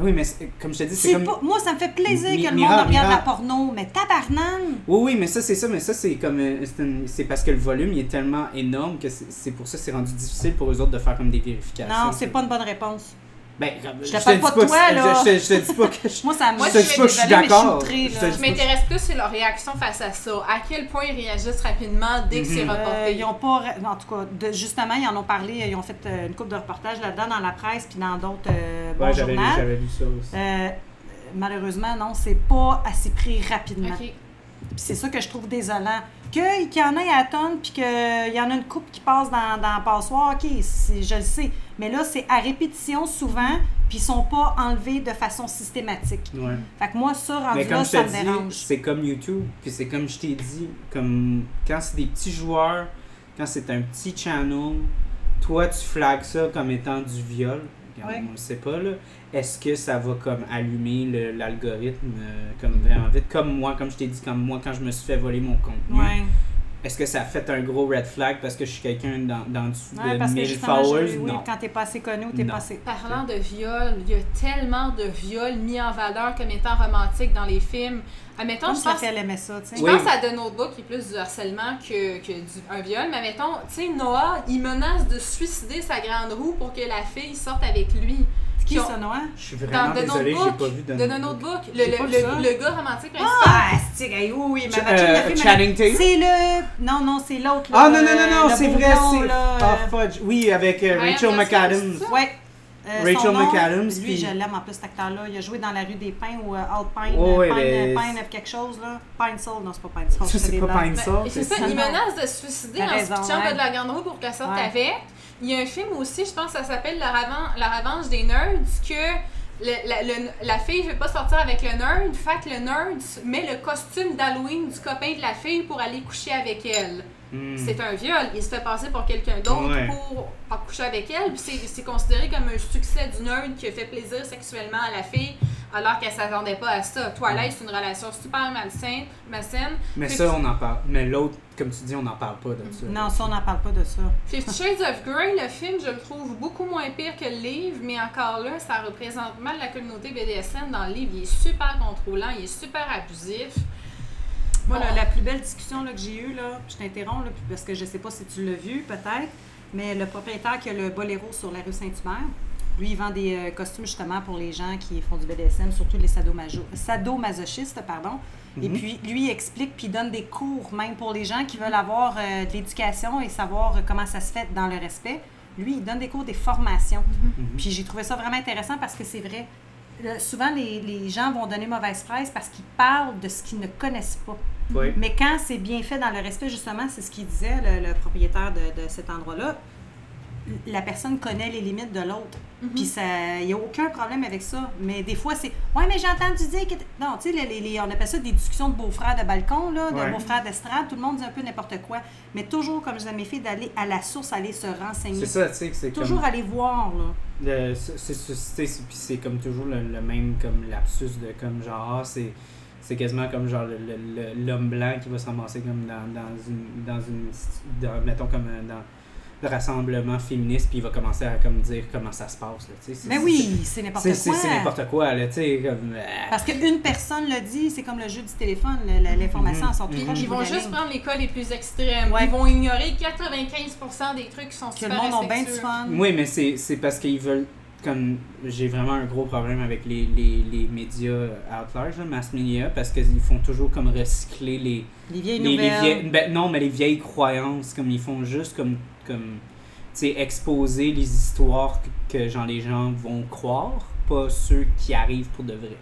Oui, mais comme je te dis, c'est comme. pas- Moi, ça me fait plaisir Mi- que le monde regarde la porno, mais tabarnane! Oui, oui, mais ça, c'est ça. Mais ça, c'est comme. euh, C'est, parce que le volume il est tellement énorme que c'est, c'est pour ça que c'est rendu difficile pour eux autres de faire comme des vérifications. Non, c'est pas une bonne réponse. Ben, Je te te parle dis pas de que- toi, je- là. Je, te- je te dis pas que je. Moi, ça Moi, je te je dis suis pas que je suis désolée, mais je suis d'accord. Je Je m'intéresse plus sur leur réaction face à ça. À quel point ils réagissent rapidement dès que c'est Mhm. Euh, reporté? ils ont pas, en tout cas, de- justement, ils en ont parlé, ils ont fait euh, une couple de reportages là-dedans dans la presse puis dans d'autres euh, Ouais, j'avais lu, journaux. j'avais lu ça aussi. Euh, malheureusement, non, c'est pas assez pris rapidement. Ok. Puis c'est ça que je trouve désolant. Que- Qu'il y en ait à tonnes, puis qu'il y en a une coupe qui passe dans, dans le passoire, ok, je le sais. Mais là, c'est à répétition souvent, puis ils sont pas enlevés de façon systématique. Ouais. Fait que moi, ça, rendu Mais comme là, ça me dérange. c'est comme YouTube, puis c'est comme je t'ai dit, comme quand c'est des petits joueurs, quand c'est un petit channel, toi tu flagues ça comme étant du viol. Regarde, Ouais. On le sait pas là. Est-ce que ça va comme allumer l'algorithme euh, comme vraiment vite, comme moi, comme je t'ai dit, comme moi quand je me suis fait voler mon contenu. Ouais. Est-ce que ça a fait un gros red flag parce que je suis quelqu'un dans, dans dessous Ouais, de parce que 1000 justement, je- followers? oui, non. quand t'es pas assez connu ou t'es pas assez. Parlant de viol, il y a tellement de viols mis en valeur comme étant romantiques dans les films. Admettons, Comme je pense, elle aimait ça, tu sais. je Oui. pense à The Notebook qui est plus du harcèlement que, que du, un viol. Mais admettons, tu sais, Noah, il menace de suicider sa grande roue pour que la fille sorte avec lui. C'est qui ont- ça, Noah? Je suis vraiment The désolé, j'ai Notebook, pas vu de Notebook, le, le, le- le gars romantique principal. Ah, c'est oui, oui, ma euh, Channing Tatum? C'est le. Non, non, c'est l'autre. là, Ah non, non, non, non, c'est vrai, c'est. là, Ah, fudge. Oui, avec euh, Rachel McAdams. Ouais. Euh, Rachel son nom, McAdams, Lui, puis- je l'aime en plus, cet acteur-là. Il a joué dans La rue des Pins ou Alpine. Oh, ouais, Pine, mais- Pine of quelque chose, là. Pine Soul. Non, c'est pas Pine Soul. Ça, c'est pas. Pine Soul. c'est ça, il menace de se suicider en se pitchant ouais. de la grande roue pour qu'elle sorte Ouais. avec. Il y a un film aussi, je pense ça s'appelle la, la revanche des nerds, que le- la, le- la fille veut pas sortir avec le nerd, fait le nerd met le costume d'Halloween du copain de la fille pour aller coucher avec elle. Hmm. C'est un viol, il se fait passer pour quelqu'un d'autre Ouais. pour, pour coucher avec elle, c'est considéré comme un succès du nerd qui a fait plaisir sexuellement à la fille alors qu'elle s'attendait pas à ça. Twilight, c'est une relation super malsaine, malsaine. Mais ça, on en parle. Mais l'autre, comme tu dis, on n'en parle pas de ça. Non, ça, on n'en parle pas de ça. Fifty Shades of Grey, le film, je le trouve beaucoup moins pire que le livre, mais encore là, ça représente mal la communauté BDSM dans le livre. Il est super contrôlant, il est super abusif. Moi, Bon. la, la plus belle discussion là, que j'ai eue, là, je t'interromps, là, parce que je sais pas si tu l'as vu, peut-être, mais le propriétaire qui a le Boléro sur la rue Saint-Hubert, lui, il vend des euh, costumes justement pour les gens qui font du BDSM, surtout les sadomaso- sadomasochistes, pardon. Et Mhm. puis, lui, il explique, puis il donne des cours, même pour les gens qui veulent avoir euh, de l'éducation et savoir euh, comment ça se fait dans le respect. Lui, il donne des cours, des formations. Mhm. Puis j'ai trouvé ça vraiment intéressant parce que c'est vrai. Le- souvent, les, les gens vont donner mauvaise presse parce qu'ils parlent de ce qu'ils ne connaissent pas. Oui. Mais quand c'est bien fait dans le respect, justement, c'est ce qu'il disait, le, le propriétaire de, de cet endroit-là, la personne connaît les limites de l'autre. Puis ça, il n'y a aucun problème avec ça. Mais des fois, c'est Ouais, mais j'ai entendu dire que. Non, tu sais, les- les- les- on appelle ça des discussions de beaux-frères de balcon, là, de Ouais. beaux-frères d'estrade. Tout le monde dit un peu n'importe quoi. Mais toujours, comme je dis à mes filles, d'aller à la source, aller se renseigner. C'est ça, tu sais, que c'est comme. Toujours aller voir, là. puis c'est comme toujours le, le même comme lapsus de comme genre ah, c'est c'est quasiment comme genre l'homme blanc qui va se ramasser comme dans, dans une dans une dans- mettons comme euh, dans le rassemblement féministe puis il va commencer à comme dire comment ça se passe là, tu sais c'est- Mais oui, c'est n'importe quoi. c'est n'importe quoi là tu sais comme euh, Parce qu'une personne le dit, c'est comme le jeu du téléphone, la- l'information Mhm. proche Ils vont juste prendre les cas les plus extrêmes. Ouais. Ils vont ignorer 95% des trucs qui sont Que super le monde a bien du fun. Oui, mais c'est c'est parce qu'ils veulent. Comme j'ai vraiment un gros problème avec les, les, les médias out large, là, mass media, parce qu'ils font toujours comme recycler les. Les vieilles les, les nouvelles. vieilles- ben, non, mais les vieilles croyances, comme ils font juste comme. comme tu sais, exposer les histoires que, que genre, les gens vont croire, pas ceux qui arrivent pour de vrai.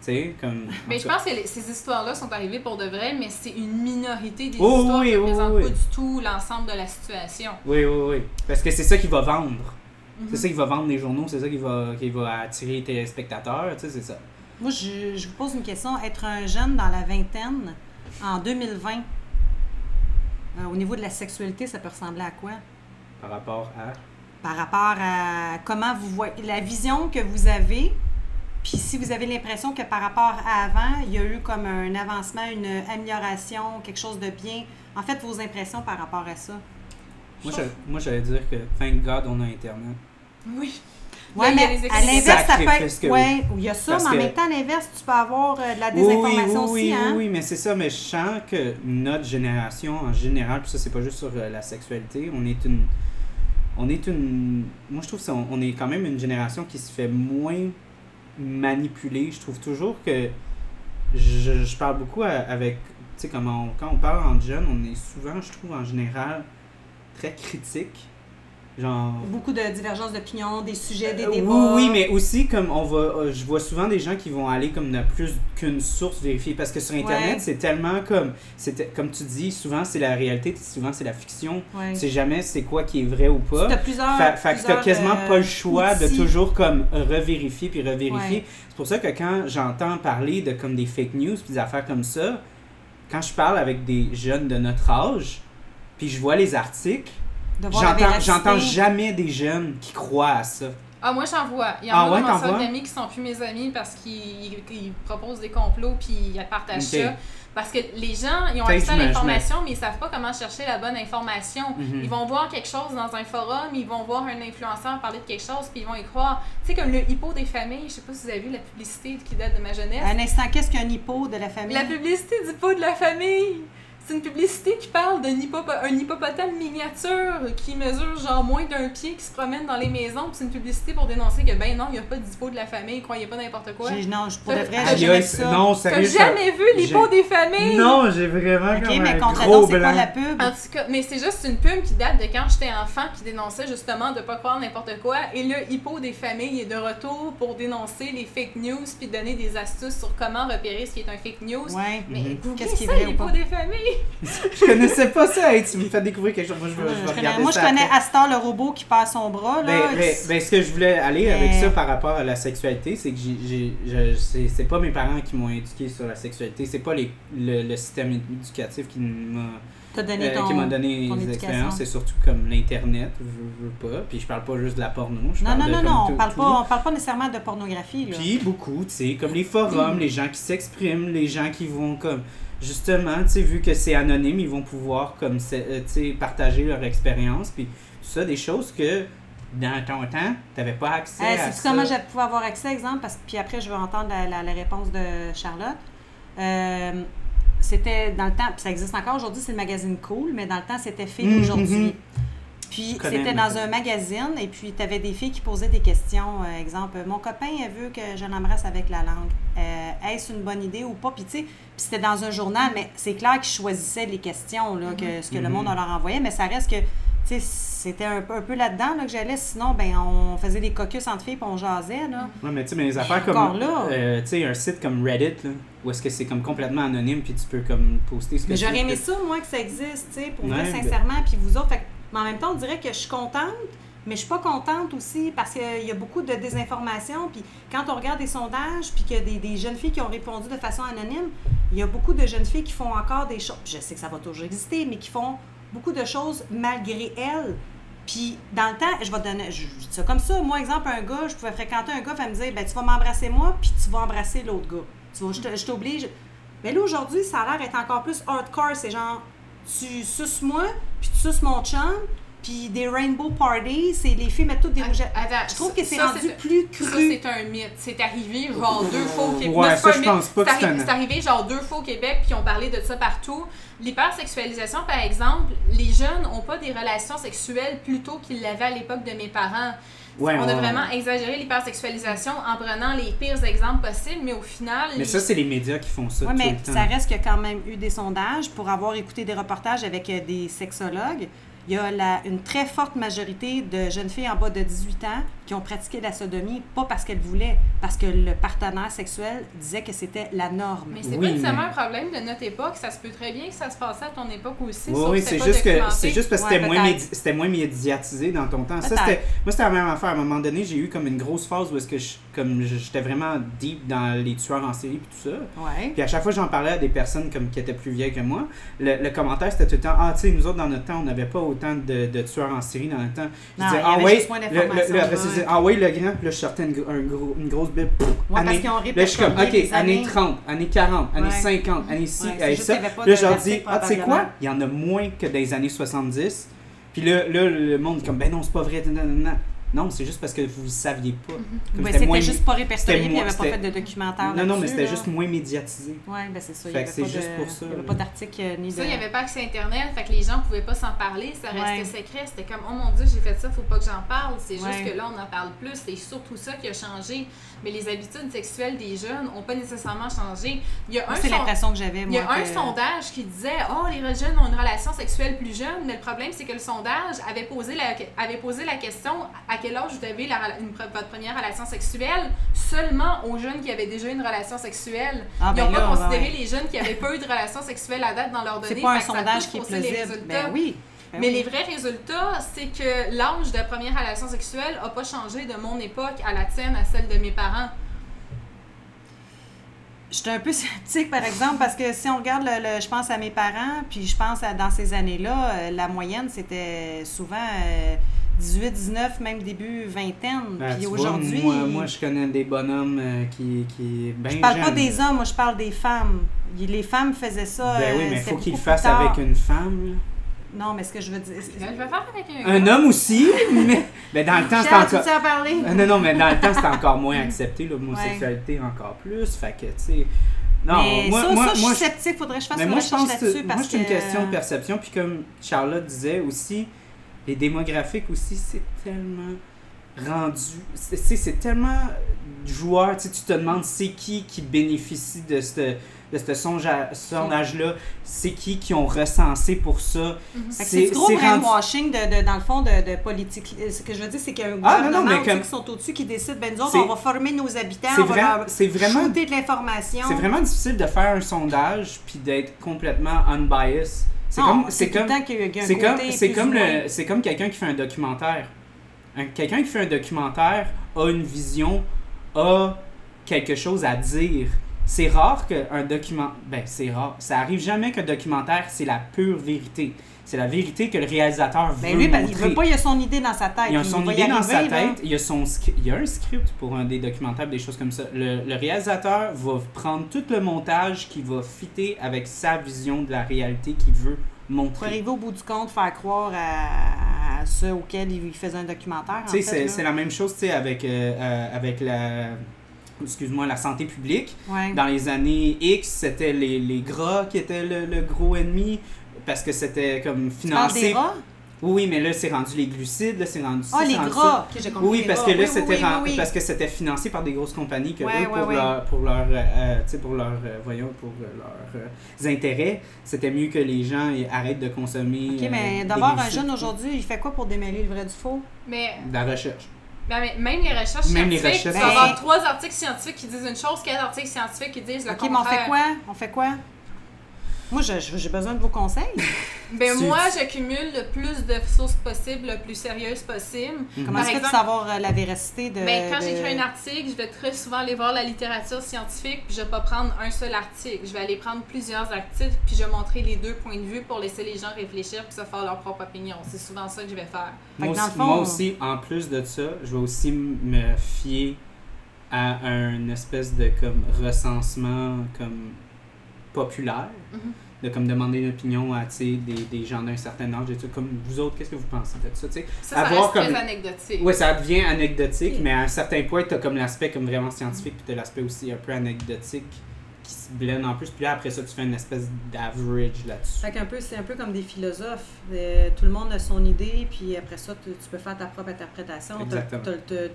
Sais, comme. Mais je pense que les- ces histoires-là sont arrivées pour de vrai, mais c'est une minorité des Oh, histoires oui, qui ne oui, représentent oui. pas du tout l'ensemble de la situation. Oui, oui, oui. Parce que c'est ça qui va vendre. Mhm. C'est ça qui va vendre les journaux, c'est ça qui va, qui va attirer les téléspectateurs, tu sais, c'est ça. Moi, je, je vous pose une question. Être un jeune dans la vingtaine, en 2020, euh, au niveau de la sexualité, ça peut ressembler à quoi? Par rapport à? Par rapport à comment vous voyez, la vision que vous avez, puis si vous avez l'impression que par rapport à avant, il y a eu comme un avancement, une amélioration, quelque chose de bien. En fait, vos impressions par rapport à ça? Moi, je- moi, j'allais dire que, thank God, on a Internet. Oui. A mais les à l'inverse, ça peut être. Ouais, il y a ça, mais en que- même temps, à l'inverse, tu peux avoir euh, de la Oui, désinformation oui, aussi, oui, hein? oui, oui, mais c'est ça, mais je sens que notre génération en général, puis ça, c'est pas juste sur euh, la sexualité, on est une. on est une. Moi, je trouve que on est quand même une génération qui se fait moins manipuler. Je trouve toujours que. Je, je parle beaucoup à- avec. Tu sais, comme on- quand on parle en jeunes, on est souvent, je trouve, en général, très critique. Genre. Beaucoup de divergences d'opinion, des sujets, des Euh, débats. Oui, oui, mais aussi comme on va, euh, je vois souvent des gens qui vont aller comme dans plus qu'une source vérifiée parce que sur internet Ouais. c'est tellement comme, comme tu dis, souvent c'est la réalité, souvent c'est la fiction, Ouais. tu sais jamais c'est quoi qui est vrai ou pas. T'as plusieurs. Fait, fait que quasiment euh, pas le choix de toujours comme revérifier puis revérifier. Ouais. C'est pour ça que quand j'entends parler de comme des fake news puis des affaires comme ça, quand je parle avec des jeunes de notre âge, puis je vois les articles, j'entends jamais des jeunes qui croient à ça. Ah, moi, j'en vois. Il y en Ah a ouais, dans mon d'amis qui sont plus mes amis parce qu'ils ils- ils proposent des complots puis ils partagent ça. Parce que les gens, ils ont accès à l'information, mais ils savent pas comment chercher la bonne information. Mhm. Ils vont voir quelque chose dans un forum, ils vont voir un influenceur parler de quelque chose, puis ils vont y croire. Tu sais, comme le hippo des familles, je sais pas si vous avez vu la publicité qui date de ma jeunesse. Un instant, qu'est-ce qu'un hippo de la famille? La publicité du pot de la famille. C'est une publicité qui parle d'un hippopo- un hippopotame miniature qui mesure genre moins d'un pied, qui se promène dans les maisons. C'est une publicité pour dénoncer que ben non, il n'y a pas d'hippo de la famille, croyez pas n'importe quoi. Non, je pour de vrai, jamais ça. non, T'as sérieux. ça- jamais vu l'hippo des familles? Non, j'ai vraiment Ok, comme mais un gros c'est quoi la pub? En tout cas, mais c'est juste une pub qui date de quand j'étais enfant qui dénonçait justement de pas croire n'importe quoi. Et le hippo des familles est de retour pour dénoncer les fake news puis donner des astuces sur comment repérer ce qui est un fake news. Ouais. Mais Mhm. Qu'est-ce qui est vrai ou pas? des familles? Je connaissais pas ça. Hey, tu me fais découvrir quelque chose. Moi, je vais, je regarder moi, je connais après. Astor le robot qui perd son bras. Là. Ben, ben, ben, ce que je voulais aller avec ça par rapport à la sexualité, c'est que j'ai, c'est, pas mes parents qui m'ont éduqué sur la sexualité, c'est pas les, le, le système éducatif qui m'a, donné euh, qui m'a donné ton des expériences, c'est surtout comme l'internet, je veux, veux pas, puis je parle pas juste de la porno, je Non, parle non, non, non, tout- on parle, tout. pas, on parle pas nécessairement de pornographie. Là. Puis beaucoup, tu sais, comme les forums, les gens qui s'expriment, les gens qui vont comme justement, tu sais, vu que c'est anonyme, ils vont pouvoir comme c'est- euh, tu sais partager leur expérience, puis ça des choses que dans ton temps, t'avais pas accès Hey, à sais-tu ça. comment j'ai pu avoir accès, exemple? Parce que puis après, je veux entendre la, la- la réponse de Charlotte. Euh, c'était dans le temps, puis ça existe encore aujourd'hui, c'est le magazine Cool, mais dans le temps, c'était Filles Mhm, aujourd'hui. mhm. Puis c'était dans un magazine, et puis tu avais des filles qui posaient des questions. euh, exemple, mon copain veut que je l'embrasse avec la langue. Euh, Est-ce une bonne idée ou pas? Puis tu sais, c'était dans un journal, mais c'est clair qu'ils choisissaient les questions, là, que, ce que le Mhm. monde leur envoyait, mais ça reste que, tu sais, c'était un, peu- un peu là-dedans là, que j'allais. Sinon, ben on faisait des caucus entre filles, puis on jasait, là. Ouais, mais tu sais, mais les affaires encore comme. là. euh, tu sais, un site comme Reddit, là, où est-ce que c'est comme complètement anonyme, puis tu peux comme poster ce que Mais tu j'aurais veux. aimé ça, moi, que ça existe, tu sais, pour Ouais, vrai, ben- sincèrement, puis vous autres. Fait mais en même temps, on dirait que je suis contente, mais je suis pas contente aussi parce qu'il y a beaucoup de désinformation. Puis quand on regarde des sondages, puis qu'il y a des, jeunes filles qui ont répondu de façon anonyme, il y a beaucoup de jeunes filles qui font encore des choses. Je sais que ça va toujours exister, mais qui font beaucoup de choses malgré elles. Puis dans le temps, je vais donner, je, dis ça comme ça. Moi, exemple, un gars, je pouvais fréquenter un gars, il me dire, ben tu vas m'embrasser moi, puis tu vas embrasser l'autre gars. Je t'oblige. Mais là, aujourd'hui, ça a l'air d'être encore plus hardcore. C'est genre, tu suces moi, puis tu suces mon chum, puis des rainbow parties, c'est les filles mettent toutes des rouges. à- Attends, Je trouve que c'est ça, rendu plus Ça, cru. c'est un mythe. C'est arrivé genre deux fois au Québec. Ouais, Non, c'est ça, un je mythe. pense pas que C'est c'est arri- un- C'est arrivé genre deux fois au Québec, puis on parlait de ça partout. L'hypersexualisation, par exemple, les jeunes n'ont pas des relations sexuelles plus tôt qu'ils l'avaient à l'époque de mes parents. Ouais, on a vraiment ouais. exagéré l'hypersexualisation en prenant les pires exemples possibles, mais au final. Mais les- ça, c'est les médias qui font ça Oui, mais le temps. ça reste qu'il y a quand même eu des sondages pour avoir écouté des reportages avec euh, des sexologues. Il y a la- une très forte majorité de jeunes filles en bas de 18 ans qui ont pratiqué la sodomie, pas parce qu'elles voulaient, parce que le partenaire sexuel disait que c'était la norme. Mais c'est Oui, pas nécessairement mais- un problème de notre époque, ça se peut très bien que ça se passait à ton époque aussi. Oui, c'est pas juste que documenté. c'est juste parce que Ouais, c'était moins, peut-être. médi- c'était moins médiatisé dans ton temps. Ça, Peut-être. c'était, moi, c'était la même affaire. À un moment donné, j'ai eu comme une grosse phase où est-ce que je, comme j'étais vraiment deep dans les tueurs en série et tout ça. Ouais. Puis à chaque fois j'en parlais à des personnes comme qui étaient plus vieilles que moi, le, le commentaire c'était tout le temps Ah, tu sais, nous autres dans notre temps, on n'avait pas autant de, de tueurs en série dans notre temps. Je disais Ah, ouais. dire, ah, ouais, le grand. Puis là, je sortais une, un gros, une grosse bible. Pff, Ouais, parce année- ont Là, je suis comme, OK, années années. 30, années 40, années Ouais. 50, années ci, Ouais, c'est années juste ça. qu'il y avait pas Là, je leur dis, ah, tu sais quoi, il y en a moins que dans les années 70. Puis là, là le monde est comme, ben non, c'est pas vrai. nan, nan, nan. Non, c'est juste parce que vous ne saviez pas. Ouais, c'était juste pas répertorié, puis il n'y avait pas fait de documentaire. Non, non, mais c'était là. juste moins médiatisé. Oui, ben c'est ça. Il Fait n'y avait, c'est pas juste de- pour ça, il y avait là. pas d'article euh, ni de. Ça, il n'y avait pas accès à Internet, fait que les gens pouvaient pas s'en parler, ça restait Ouais. secret. C'était comme, oh mon Dieu, j'ai fait ça, faut pas que j'en parle. C'est juste que là, on en parle plus. C'est surtout ça qui a changé. Mais les habitudes sexuelles des jeunes n'ont pas nécessairement changé. Il y a un, C'est l'impression que j'avais, il y a un que- sondage qui disait, oh, les jeunes ont une relation sexuelle plus jeune. Mais le problème, c'est que le sondage avait posé la, avait posé la question à quel âge vous avez la- une- votre première relation sexuelle seulement aux jeunes qui avaient déjà une relation sexuelle. Ah, Ils ben n'ont pas là, considéré ouais. les jeunes qui n'avaient pas eu de relation sexuelle à date dans leurs données. C'est pas un sondage qui est plausible. résultats. Ben oui. Ben Mais oui. les vrais résultats, c'est que l'âge de première relation sexuelle n'a pas changé de mon époque à la tienne, à celle de mes parents. J'étais un peu sceptique, par exemple, parce que si on regarde, le, le- je pense à mes parents, puis je pense à dans ces années-là, euh, la moyenne, c'était souvent euh, 18, 19, même début vingtaine. Ben, puis aujourd'hui, moi, moi, je connais des bonhommes euh, qui, qui ben je parle pas des hommes, moi, je parle des femmes. Il- Les femmes faisaient ça. Ben oui, euh, mais faut qu'il le beaucoup fasse plus tard. avec une femme. Non, mais ce que je veux dire. Je vais faire avec un, Un gars. homme aussi, mais ben, dans le temps, tu encore. en parler? Euh, Non, non, mais dans le temps, c'était encore moins accepté, l'homosexualité encore plus. Fait que, tu sais. Non, mais moi, ça, moi, ça, je moi, suis sceptique. Faudrait que je fasse mais une moi, je recherche pense là-dessus. moi, c'est une que- question de perception. Puis comme Charlotte disait aussi, les démographiques aussi, c'est tellement rendu. C'est c'est- c'est tellement joueur. Tu sais, tu te demandes c'est qui qui bénéficie de ce de ce sondage-là, c'est qui qui ont recensé pour ça? Que C'est du gros rendu- brainwashing, de, de- dans le fond, de, de politique. Ce que je veux dire, c'est qu'il y a un Ah, non, non, gouvernement mais au-dessus comme- qui sont au-dessus qui décide, ben nous autres, on va former nos habitants, on va vrai- leur vraiment shooter de l'information. C'est vraiment difficile de faire un sondage puis d'être complètement unbiased. C'est Non, comme c'est comme c'est c'est c'est quelqu'un qui fait un documentaire. Un- quelqu'un qui fait un documentaire a une vision, a quelque chose à dire. C'est rare qu'un document ben c'est rare, ça arrive jamais qu'un documentaire c'est la pure vérité. C'est la vérité que le réalisateur veut Ben lui, parce qu'il montrer. veut pas, il a son idée dans sa tête. Il a son idée dans arriver, sa tête, il y, a son, il y a un script pour un des documentaires, des choses comme ça. Le, le réalisateur va prendre tout le montage qui va fitter avec sa vision de la réalité qu'il veut Pour montrer. arriver au bout du compte, faire croire à, à ceux auxquels il faisait un documentaire. en Tu sais, c'est la même chose tu sais, avec, euh, euh, avec la, excuse-moi, la santé publique. Ouais. Dans les années X, c'était les, les gras qui étaient le, le gros ennemi parce que c'était comme Tu financé. rats? Oui, oui, mais là, c'est rendu les glucides, là, c'est rendu ça, Ah, c'est les rendu ça. gras. Oui, les parce que là, Oui, c'était oui, oui, ren- oui. parce que c'était financé par des grosses compagnies que Ouais, eux, pour ouais. leur pour leur euh, euh, tu sais, pour leur euh, voyons pour euh, leurs euh, intérêts, c'était mieux que les gens arrêtent de consommer. Ok, mais d'abord, un jeune aujourd'hui, il fait quoi pour démêler le vrai du faux? Mais, de la recherche. Ben, mais même les recherches Même les scientifiques, recherches tu vas avoir scientifiques. trois articles scientifiques qui disent une chose, quatre articles scientifiques qui disent le Ok, mais on contraire. fait quoi? On fait quoi? Moi, j'ai besoin de vos conseils. Ben Tu- moi, j'accumule le plus de sources possibles, le plus sérieuses possible. Comment est-ce que tu savoir euh, la véracité de. Ben, quand de- j'écris un article, je vais très souvent aller voir la littérature scientifique, puis je vais pas prendre un seul article. Je vais aller prendre plusieurs articles, puis je vais montrer les deux points de vue pour laisser les gens réfléchir puis se faire leur propre opinion. C'est souvent ça que je vais faire. Moi aussi, le fond, moi aussi, en plus de ça, je vais aussi me fier à un espèce de comme recensement comme populaire. Mhm. De comme demander une opinion à tu des, des gens d'un certain âge et tout. Comme vous autres, qu'est-ce que vous pensez de ça? tu? Ça, ça Avoir reste comme- très anecdotique. Ouais, ça devient anecdotique, mais à un certain point, t'as comme l'aspect comme vraiment scientifique, puis t'as l'aspect aussi un peu anecdotique qui se blende en plus. Puis là, après ça, tu fais une espèce d'average là-dessus. Fait qu'un peu, c'est un peu comme des philosophes. Euh, tout le monde a son idée, puis après ça, tu, tu peux faire ta propre interprétation.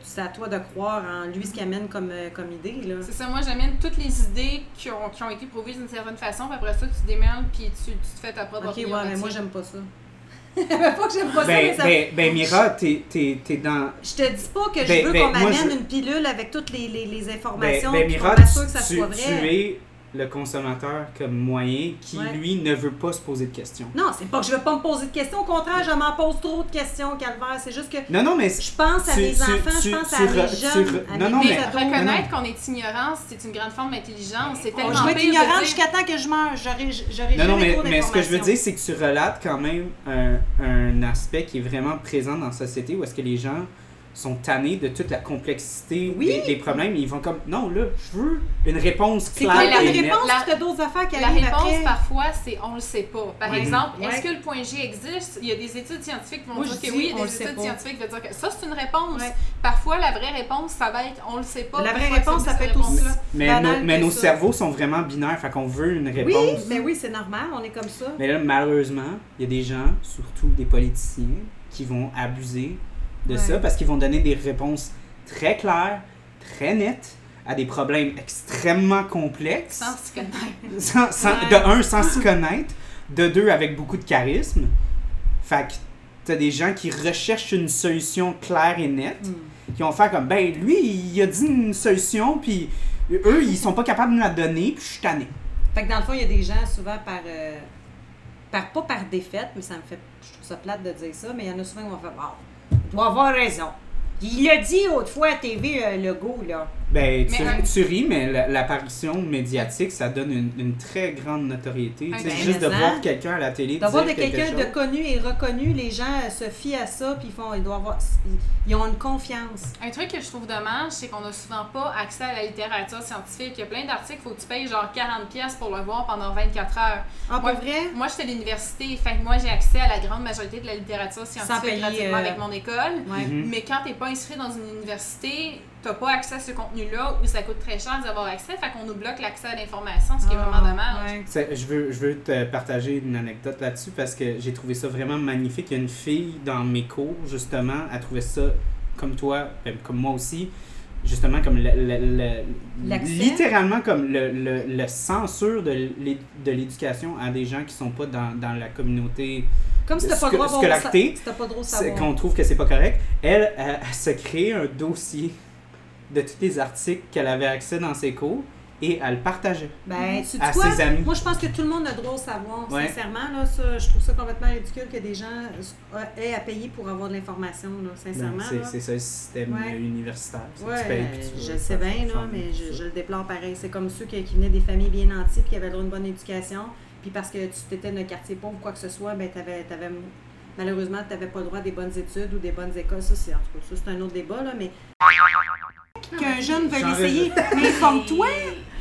C'est à toi de croire en lui ce qu'il amène comme, euh, comme idée. Là. C'est ça, moi j'amène toutes les idées qui ont, qui ont été prouvées d'une certaine façon, puis après ça tu démêles, puis tu, tu te fais ta propre Ok, ouais, mais moi, j'aime pas ça. pas que j'aime pas ça, mais Ben, ça. ben, ben, Mira, t'es, t'es, t'es dans. Je te dis pas que je Ben, veux ben, qu'on m'amène je- une pilule avec toutes les, les, les Ben, informations, ben Mira, m'assure que ça tu, soit tu vrai. es le consommateur comme moyen qui, Ouais. lui, ne veut pas se poser de questions. Non, c'est pas que je veux pas me poser de questions. Au contraire, je m'en pose trop de questions, Calvaire. C'est juste que Non, non, mais. je pense à mes tu- enfants, tu- je pense tu à mes jeunes, à non, non, mais-. Reconnaître qu'on est ignorant, c'est une grande forme d'intelligence. C'est tellement je vais être dire- jusqu'à temps que je meurs. J'aurai Non, non, mais, mais ce que je veux dire, c'est que tu relates quand même un, un aspect qui est vraiment présent dans la société où est-ce que les gens sont tannés de toute la complexité Oui. des, des problèmes. Ils vont comme, non, là, je veux une réponse C'est claire quoi la et réponse, La- t'as d'autres affaires qui La réponse, après. parfois, c'est on le sait pas. Par exemple, est-ce que le point G existe? Il y a des études scientifiques qui vont Moi, dire que dis, oui, on le des sait études scientifiques vont dire que ça, c'est une réponse. Parfois, la vraie réponse, ça va être on le sait pas. La vraie réponse, c'est ça peut être aussi- réponse-là? Mais, banal nos, mais que nos ça. cerveaux sont vraiment binaires, fait qu'on veut une Oui, réponse. mais oui, c'est normal, on est comme ça. Mais là, malheureusement, il y a des gens, surtout des politiciens, qui vont abuser de Ouais. ça parce qu'ils vont donner des réponses très claires, très nettes à des problèmes extrêmement complexes. Sans s'y connaître. Sans- sans- Ouais. De un, sans s'y connaître. De deux, avec beaucoup de charisme. Fait que t'as des gens qui recherchent une solution claire et nette, Hmm. qui vont faire comme, ben lui, il a dit une solution, puis eux, ils sont pas capables de la donner, puis je suis tanné. Fait que dans le fond, il y a des gens souvent par, euh, par pas par défaite, mais ça me fait, je trouve ça plate de dire ça, mais il y en a souvent qui vont faire, wow, doit avoir raison. Il l'a dit autrefois à TV, euh, le go, là. Ben, tu, Mais tu ris, mais la- l'apparition médiatique, ça donne une, une très grande notoriété. Tu ben, juste de voir quelqu'un à la télé de dire quelque quelqu'un de connu et reconnu, les gens euh, se fient à ça, puis ils font, ils doivent avoir, ils, ont une confiance. Un truc que je trouve dommage, c'est qu'on n'a souvent pas accès à la littérature scientifique. Il y a plein d'articles, faut que tu payes genre 40$ pièces pour le voir pendant 24 heures. Ah, Moi, pour vrai? Moi, j'étais à l'université, fait que moi, j'ai accès à la grande majorité de la littérature scientifique payer, gratuitement euh, avec mon école. Ouais. Mhm. Mais quand t'es pas inscrit dans une université, t'as pas accès à ce contenu-là ou ça coûte très cher d'avoir accès, fait qu'on nous bloque l'accès à l'information, ce qui est Ah, vraiment dommage. ouais. Je veux, je veux te partager une anecdote là-dessus parce que j'ai trouvé ça vraiment magnifique. Il y a une fille dans mes cours, justement, elle trouvait ça comme toi, ben, comme moi aussi, justement comme le, le- le- L'accès? littéralement comme le, le, le censure de l'é- de l'éducation à des gens qui sont pas dans, dans la communauté Comme si t'as pas pas droit de c'est- savoir. qu'on trouve que c'est pas correct. Elle, elle, elle se crée un dossier de tous les articles qu'elle avait accès dans ses cours et elle le partageait Ben, tu dis à quoi? ses amis. Moi, je pense que tout le monde a droit au savoir. Ouais. Sincèrement, là, ça, je trouve ça complètement ridicule que des gens euh, aient à payer pour avoir de l'information, là, Ben, sincèrement. c'est ça le système Ouais. universitaire. Ouais, tu payes, puis tu je le sais bien, là, mais je, le déplore pareil. C'est comme ceux qui, qui venaient des familles bien nanties puis qui avaient le droit à une bonne éducation. Puis parce que tu t'étais d'un quartier pauvre ou quoi que ce soit, ben t'avais, t'avais, malheureusement, tu n'avais pas le droit à des bonnes études ou des bonnes écoles. Ça, c'est, en tout cas, ça, c'est un autre débat, là, mais qu'un jeune veuille J'en essayer, mais informe-toi!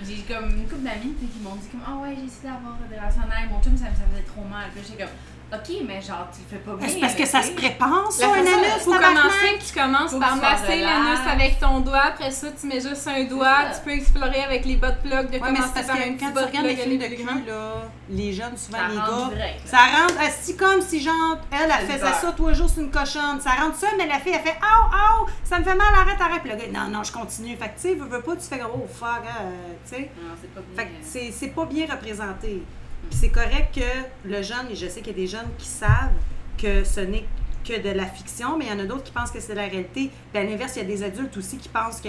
J'ai comme une couple d'amis qui m'ont dit comme Ah ouais, j'ai essayé d'avoir des relations mon chum ça me ça me faisait trop mal. Puis là, j'étais comme Ok, mais genre tu le fais pas bien. C'est parce que ça se prépare, ça, La un anus, faut commencer, tu commences par masser l'anus avec ton doigt, après ça tu mets juste un doigt, tu peux explorer avec les bas de plug, de commencer c'est parce par un quand tu regardes les films de cul, là, les jeunes, souvent les gars, ça rentre, asti comme si genre, elle, elle faisait ça trois jours sur une cochonne. Ça rentre ça, mais la fille, elle fait Aouh, aouh, ça me fait mal, arrête, arrête. Puis le gars, non, non, je continue. Fait que, tu sais, veux, veux pas, tu fais oh fuck, hein, tu sais. Non, c'est pas bien. Fait que c'est c'est pas bien représenté. C'est correct que le jeune, et je sais qu'il y a des jeunes qui savent que ce n'est que de la fiction, mais il y en a d'autres qui pensent que c'est la réalité. Puis à l'inverse, il y a des adultes aussi qui pensent que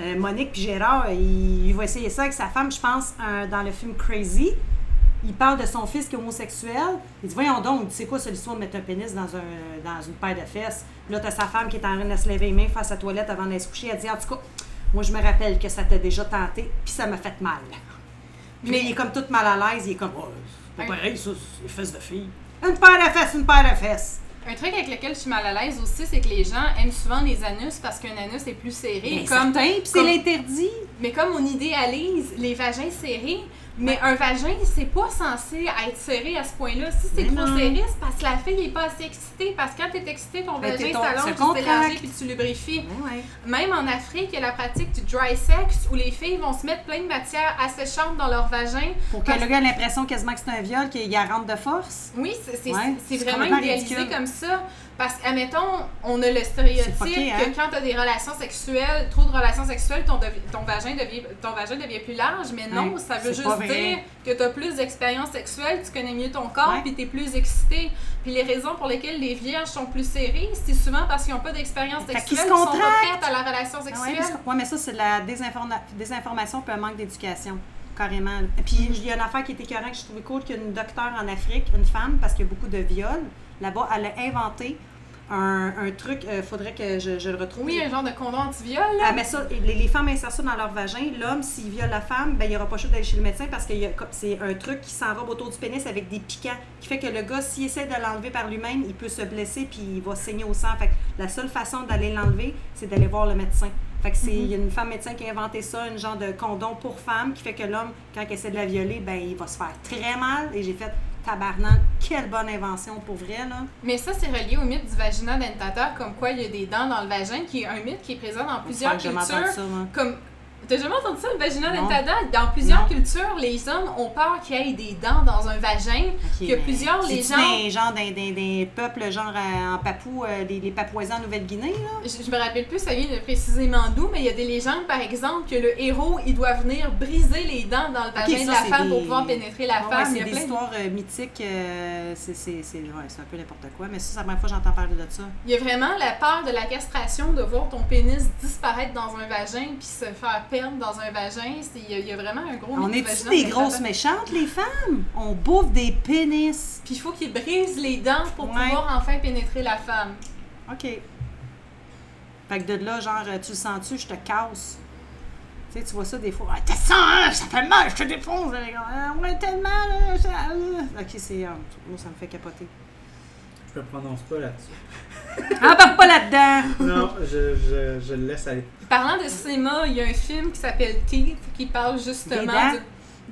euh, Monique Gérard, il, il va essayer ça avec sa femme, je pense, euh, dans le film Crazy. Il parle de son fils qui est homosexuel. Il dit Voyons donc, sais quoi, c'est l'histoire de mettre un pénis dans, un, dans une paire de fesses. Là, t'as sa femme qui est en train de se laver les mains face à la toilette avant d'aller se coucher. Elle dit En tout cas, moi, je me rappelle que ça t'a déjà tenté, puis ça m'a fait mal. Puis Mais- il est comme tout mal à l'aise, il est comme Oh, c'est pas Un- pareil, ça, c'est les fesses de fille. Une paire de fesses, une paire de fesses. Un truc avec lequel je suis mal à l'aise aussi, c'est que les gens aiment souvent les anus parce qu'un anus est plus serré. Comme, certain, puis c'est comme- l'interdit. mais comme on idéalise les vagins serrés, mais un vagin, c'est pas censé être serré à ce point-là. Si c'est Mais trop serré, c'est parce que la fille est pas assez excitée. Parce que quand ton Ben, vagin t'es ton- s'allonge, se puis c'est élargi, contracte. puis tu lubrifies. Ouais. Même en Afrique, il y a la pratique du dry sex où les filles vont se mettre plein de matière asséchante dans leur vagin. Pour que le gars ait l'impression quasiment que c'est un viol, qu'il y a rentre de force. Oui, c'est Ouais, vraiment idéalisé comme ça. Parce qu'admettons, on a le stéréotype fucké, hein? que quand tu as des relations sexuelles, trop de relations sexuelles, ton, vagin, devient, ton vagin devient plus large. Mais non, ça veut juste dire que tu as plus d'expérience sexuelle, tu connais mieux ton corps, Ouais. puis tu es plus excité. Puis les raisons pour lesquelles les vierges sont plus serrées, c'est souvent parce qu'ils n'ont pas d'expérience sexuelle, se ils sont pas prêtes à la relation Ah sexuelle. que- ouais, mais ça, c'est de la désinforma- désinformation puis un manque d'éducation. Carrément. Puis il y a une affaire qui était écœurante que je trouvais cool, qu'il y a une docteure en Afrique, une femme, parce qu'il y a beaucoup de viols. Là-bas, elle a inventé un, un truc, il faudrait que je, je le retrouve. Oui, un genre de condom anti-viol. Ah, ben ça, les, les femmes insèrent ça dans leur vagin. L'homme, s'il viole la femme, ben, il aura pas choix d'aller chez le médecin parce que c'est un truc qui s'enrobe autour du pénis avec des piquants qui fait que le gars, s'il essaie de l'enlever par lui-même, il peut se blesser puis il va saigner au sang. Fait que La seule façon d'aller l'enlever, c'est d'aller voir le médecin. Fait que c'est, Mhm. il y a une femme médecin qui a inventé ça, une genre de condom pour femme, qui fait que l'homme, quand il essaie de la violer, ben il va se faire très mal. Et j'ai fait tabarnak, quelle bonne invention pour vrai, là. Mais ça, c'est relié au mythe du vagina dentateur, comme quoi il y a des dents dans le vagin, qui est un mythe qui est présent dans plusieurs cultures. ça. Comme. T'as jamais entendu ça, le vagina Non. dentateur? Dans plusieurs Non. cultures, les hommes ont peur qu'il y ait des dents dans un vagin. Ok, qu'il y a mais plusieurs, les gens- Des, genre, des, des, des peuples, genre euh, en Papou, euh, des, les Papouasiens en Nouvelle-Guinée, là? Je, je me rappelle plus, ça vient de précisément d'où, mais il y a des légendes, par exemple, que le héros, il doit venir briser les dents dans le vagin ça, de la femme pour pouvoir pénétrer la ouais, femme. y c'est des plein histoires euh, mythiques. euh, c'est ouais, un peu n'importe quoi. Mais ça, c'est la première fois que j'entends parler de ça. Il y a vraiment la peur de la castration, de voir ton pénis disparaître dans un vagin puis se faire perdre dans un vagin. Il y, a- il y a vraiment un gros On est-tu des grosses méchantes, les femmes? On bouffe des pénis. Puis il faut qu'il brise les dents pour Ouais. pouvoir enfin pénétrer la femme. OK. Fait que de là, genre, euh, tu le sens-tu, je te casse? Tu sais, tu vois ça des fois. Ah, ça, hein, ça fait mal, je te défonce. Là, les gars. Ah, ouais, tellement. Là, ça- ah. Ok, c'est. euh, moi, ça me fait capoter. Je me prononce pas là-dessus. Ah, bah, pas là-dedans! Non, je, je, je le laisse aller. Parlant de cinéma, il y a un film qui s'appelle Teeth qui parle justement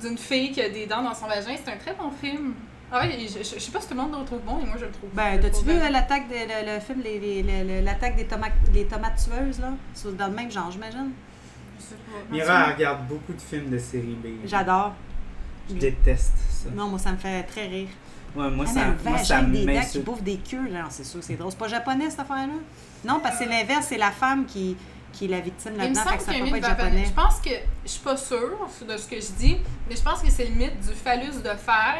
d'une fille qui a des dents dans son vagin. C'est un très bon film. Ah ouais, je, je, je sais pas si tout le monde le trouve bon, mais moi je le trouve Ben, t'as-tu pour vu euh, l'attaque de le, le film, les- les- les- les- l'attaque des tomates, des tomates tueuses, là? C'est dans le même genre, j'imagine. Je sais pas. Mira elle regarde beaucoup de films de série B. J'adore. Je déteste ça. Non, moi, ça me fait très rire. Ouais, moi, Ah, ça, moi, ça des dents qui bouffent des queues, là, c'est sûr, c'est drôle. C'est pas japonais, cette affaire-là? Non, parce que c'est l'inverse, c'est la femme qui, qui est la victime Il me là-dedans, fait semble que ça qu'il y a peut un pas mythe être japonais. Je pense que, je suis pas sûre de ce que je dis, mais je pense que c'est le mythe du phallus de fer.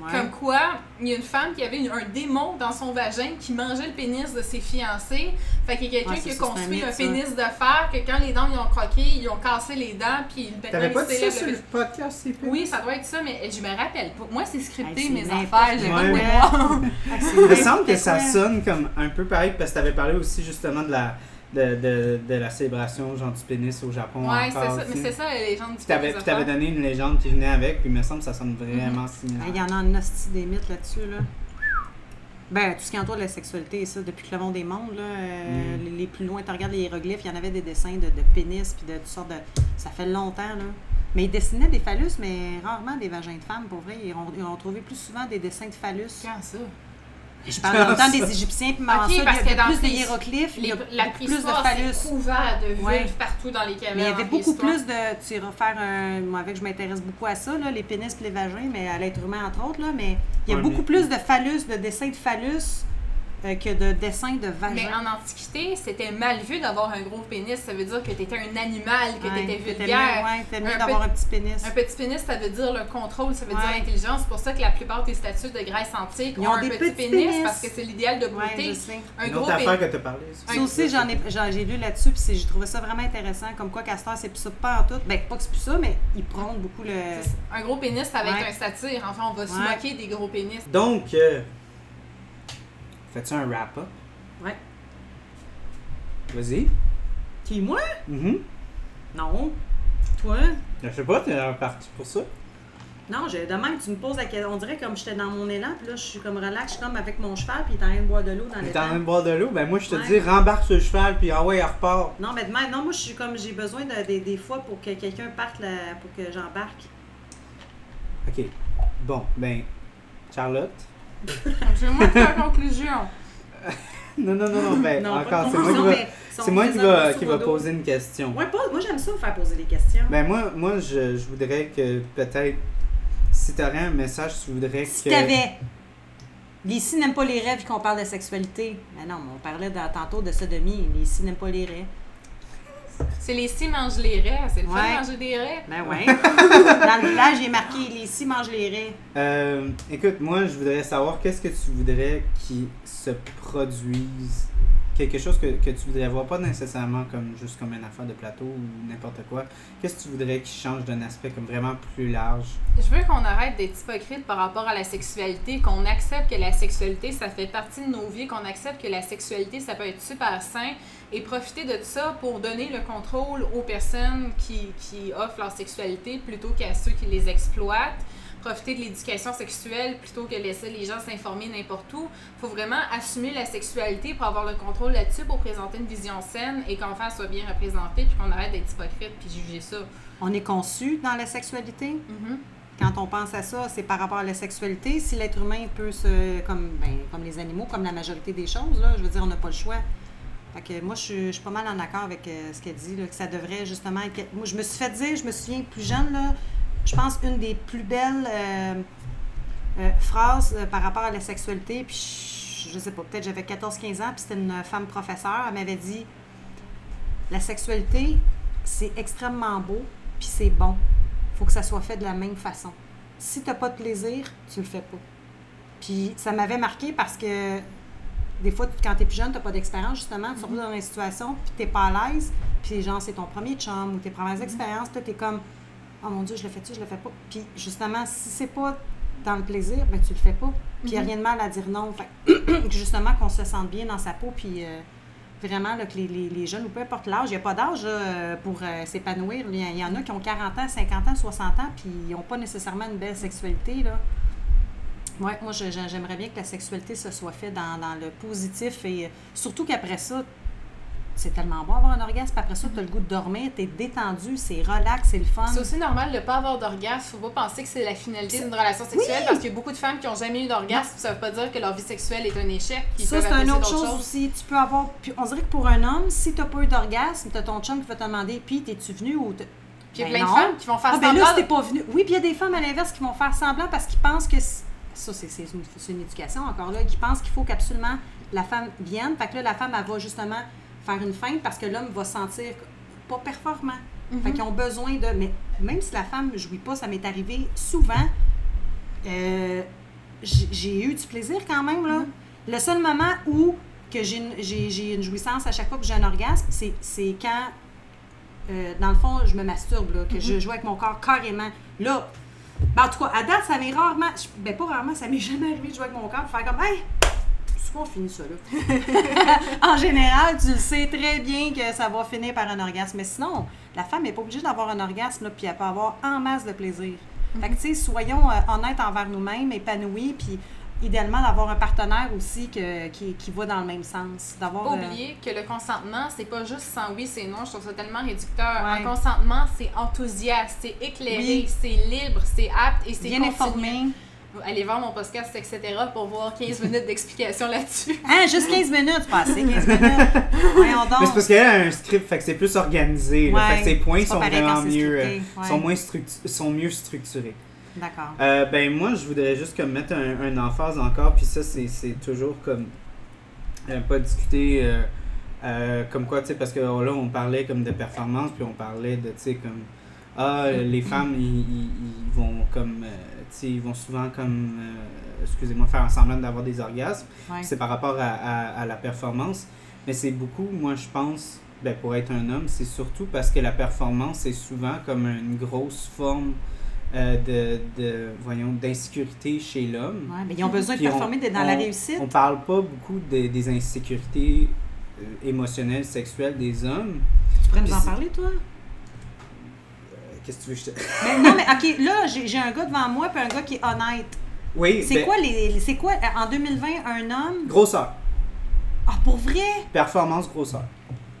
Ouais. Comme quoi, il y a une femme qui avait une- un démon dans son vagin qui mangeait le pénis de ses fiancés. Fait qu'il y a quelqu'un Ouais, qui a un construit mythe, un ça. pénis de fer, que quand les dents ils ont croqué, ils ont cassé les dents, puis le T'avais pas dit ça sur le le podcast, c'est Oui, ça doit être ça, mais je me rappelle pas. Moi, c'est scripté, Hey, mes affaires, j'ai pas de mémoire. Ah, Il me semble que ça sonne comme un peu pareil parce que t'avais parlé aussi justement de la, de, de, de la célébration genre du pénis au Japon. Ouais, c'est ça. tu Mais c'est ça, les gens du Puis t'avais, puis t'avais donné une légende qui venait avec, puis il me semble que ça sonne vraiment similaire. Ah, Il y en a un hostie des mythes là-dessus, là. Ben, tout ce qui entoure la sexualité, ça, depuis que le monde est monde, là, euh, Mm. les, les plus loin, tu regardes les hiéroglyphes, il y en avait des dessins de, de pénis, puis de toutes sortes de... Ça fait longtemps, là. Mais ils dessinaient des phallus, mais rarement des vagins de femmes, pour vrai. Ils ont, ils ont trouvé plus souvent des dessins de phallus. Quand ça? Je parle dans le temps des Égyptiens, puis avant Ok, ça, il y parce a que dans plus de les- hiéroglyphes, il y Les- a la plus de phallus. couvert de vulves Ouais. partout dans les cavernes. Mais il y avait beaucoup plus de. Tu iras faire un. Moi, avec, je m'intéresse beaucoup à ça, là, les pénis et les vagins, mais à l'être humain, entre autres, là. Mais il y a Ouais, beaucoup mais- plus de phallus, de dessins de phallus, euh, que de dessins de Mais vagins. en Antiquité, c'était mal vu d'avoir un gros pénis. Ça veut dire que t'étais un animal, que Ouais, t'étais c'était vulgaire. mieux, ouais, c'était mieux Un d'avoir un petit pénis. Un petit pénis, ça veut dire le contrôle, ça veut Ouais. dire l'intelligence. C'est pour ça que la plupart des statues de Grèce antique Ils ont, ont un des petit petits pénis, pénis. parce que c'est l'idéal de Ouais, beauté. je sais. un Une gros autre pénis. affaire que t'as parlé. ça. Aussi, j'en ai, j'ai lu là-dessus, puis c'est- j'ai trouvé ça vraiment intéressant. Comme quoi, Castor, c'est plus ça, pas en tout. Ben, pas que c'est plus ça, mais il prône beaucoup le. Un gros pénis, ça va Ouais. être un satire. Enfin, on va se moquer des gros pénis. Donc, euh, fais-tu un wrap-up? Ouais. Vas-y. Qui, moi? Mhm. Non. Toi? Je sais pas, t'es parti pour ça. Non, je, de même, tu me poses la question. On dirait comme j'étais dans mon élan, puis là, je suis comme relax, je suis comme avec mon cheval, puis il est en train de boire de l'eau dans T'es l'étang. en train de boire de l'eau, ben moi je te Ouais. dis rembarque le cheval puis ah ouais, il repart. Non, mais de même, non, moi, je suis comme, j'ai besoin de, des- des fois pour que quelqu'un parte, là, pour que j'embarque. Ok. Bon, ben, Charlotte. Je vais moi faire la conclusion. Non, non, non, non, ben, Non, encore, c'est moi qui conclusion, va, mais si c'est moi qui va, qui va modo. poser une question. Ouais, pas- moi, j'aime ça, me faire poser des questions. Ben moi, moi je, je voudrais que peut-être, si t'aurais un message, tu voudrais si que... t'avais. Les ici n'aiment pas les rêves qu'on parle de sexualité. Mais non, on parlait dans- tantôt de sodomie. Les ici n'aiment pas les rêves. C'est les six mangent les raies. C'est le fun Ouais. de manger des raies. Ben ouais. dans le village, il est marqué les ici mangent les raies. Euh, écoute, moi, je voudrais savoir qu'est-ce que tu voudrais qui se produise, quelque chose que, que tu voudrais voir, pas nécessairement comme juste comme une affaire de plateau ou n'importe quoi. Qu'est-ce que tu voudrais qui change d'un aspect comme vraiment plus large? Je veux qu'on arrête d'être hypocrite par rapport à la sexualité, qu'on accepte que la sexualité, ça fait partie de nos vies, qu'on accepte que la sexualité, ça peut être super sain et profiter de ça pour donner le contrôle aux personnes qui, qui offrent leur sexualité plutôt qu'à ceux qui les exploitent. Profiter de l'éducation sexuelle plutôt que laisser les gens s'informer n'importe où. faut vraiment assumer la sexualité pour avoir le contrôle là-dessus, pour présenter une vision saine et qu'enfant soit bien représenté, puis qu'on arrête d'être hypocrite puis juger ça. On est conçu dans la sexualité? Mhm. Quand on pense à ça, c'est par rapport à la sexualité. Si l'être humain peut se. Comme, ben, comme les animaux, comme la majorité des choses, là, je veux dire, on n'a pas le choix. Fait que moi, je suis, je suis pas mal en accord avec euh, ce qu'elle dit, là, que ça devrait justement être. Moi, je me suis fait dire, je me souviens plus jeune, là, je pense une des plus belles euh, euh, phrases euh, par rapport à la sexualité, puis je, je sais pas, peut-être j'avais 14-15 ans, puis c'était une femme professeure, elle m'avait dit La sexualité, c'est extrêmement beau, puis c'est bon. faut que ça soit fait de la même façon. Si tu pas de plaisir, tu le fais pas. Puis ça m'avait marqué parce que des fois, quand tu es plus jeune, tu pas d'expérience, justement, tu te retrouves dans une situation, puis tu pas à l'aise, puis genre, c'est ton premier chum ou tes premières expériences, puis tu es comme, oh mon Dieu, je le fais-tu, je le fais pas. Puis justement, si c'est pas dans le plaisir, ben tu le fais pas. Puis il n'y a rien de mal à dire non. Fait justement, qu'on se sente bien dans sa peau, puis euh, vraiment, là, que les, les, les jeunes, ou peu importe l'âge, il n'y a pas d'âge euh, pour euh, s'épanouir. Il y, en a qui ont 40 ans, 50 ans, 60 ans, puis ils n'ont pas nécessairement une belle sexualité. Là. Ouais, moi, j'aimerais bien que la sexualité se soit faite dans, dans le positif et surtout qu'après ça, c'est tellement bon avoir un orgasme. Puis après ça, tu as le goût de dormir, tu es détendu, c'est relax, c'est le fun. C'est aussi normal de ne pas avoir d'orgasme. Faut pas penser que c'est la finalité d'une relation sexuelle parce qu'il y a beaucoup de femmes qui n'ont jamais eu d'orgasme. Ça veut pas dire que leur vie sexuelle est un échec. Ça, c'est une autre chose aussi. Tu peux avoir. Puis on dirait que pour un homme, si tu n'as pas eu d'orgasme, tu as ton chum qui va te demander Puis, t'es-tu venu ou. t'es- Puis il y a Ben plein non. de femmes qui vont faire Ah, ben semblant. là, si t'es pas venu. Oui, puis il y a des femmes à l'inverse qui vont faire semblant parce qu'ils pensent que. Ça, c'est c'est une, c'est une éducation encore là, qui pensent qu'il faut qu'absolument la femme vienne. Fait que là, la femme, elle va justement faire une feinte parce que l'homme va se sentir pas performant. Mhm. Fait qu'ils ont besoin de. Mais même si la femme ne jouit pas, ça m'est arrivé souvent. euh, j'ai eu du plaisir quand même, là. Le seul moment où que j'ai une, jouissance à chaque fois que j'ai un orgasme, c'est quand, euh, dans le fond, je me masturbe, là, que je joue avec mon corps carrément. Là, ben, en tout cas, à date, ça m'est rarement, ben pas rarement, ça m'est jamais arrivé de jouer avec mon corps, de faire comme, hey, souvent on finit ça, là. en général, tu le sais très bien que ça va finir par un orgasme. Mais sinon, la femme n'est pas obligée d'avoir un orgasme, là, puis elle peut avoir en masse de plaisir. Fait que, tu sais, soyons euh, honnêtes envers nous-mêmes, épanouis, puis idéalement d'avoir un partenaire aussi que- qui, qui va dans le même sens. D'avoir. Pas euh, oublier que le consentement, c'est pas juste sans oui, c'est non. Je trouve ça tellement réducteur. Ouais. Un consentement, c'est enthousiaste, c'est éclairé, Oui. c'est libre, c'est apte et c'est bien informé. Allez voir mon podcast, etc. pour voir 15 minutes d'explication là-dessus. Hein, juste 15 minutes, c'est pas assez, 15 minutes. Voyons donc. Mais c'est parce qu'elle a un script, fait que c'est plus organisé. Ouais, fait que ses points sont vraiment mieux, euh, ouais. sont, moins sont mieux structurés. D'accord. Euh, ben moi, je voudrais juste comme mettre un, un emphase encore, puis ça, c'est c'est toujours comme euh, pas discuter euh, euh, comme quoi, tu sais, parce que oh, là, on parlait comme de performance, puis on parlait de, tu sais, comme ah, les femmes, ils, vont comme, euh, ils vont souvent comme, euh, excusez-moi, faire semblant d'avoir des orgasmes. Ouais. C'est par rapport à, à- à la performance. Mais c'est beaucoup, moi je pense, ben, pour être un homme, c'est surtout parce que la performance est souvent comme une grosse forme euh, de, de, voyons, d'insécurité chez l'homme. Ouais, mais ils ont besoin de Puis on- performer d'être dans la on- réussite. On parle pas beaucoup des- des insécurités euh, émotionnelles, sexuelles des hommes. Tu pourrais nous en parler, toi? Qu'est-ce que tu veux que je te... Mais non, mais OK, là, j'ai un gars devant moi, puis un gars qui est honnête. Oui, C'est ben, quoi, les, c'est quoi, en 2020, un homme... Grosseur. Ah, pour vrai? Performance, grosseur.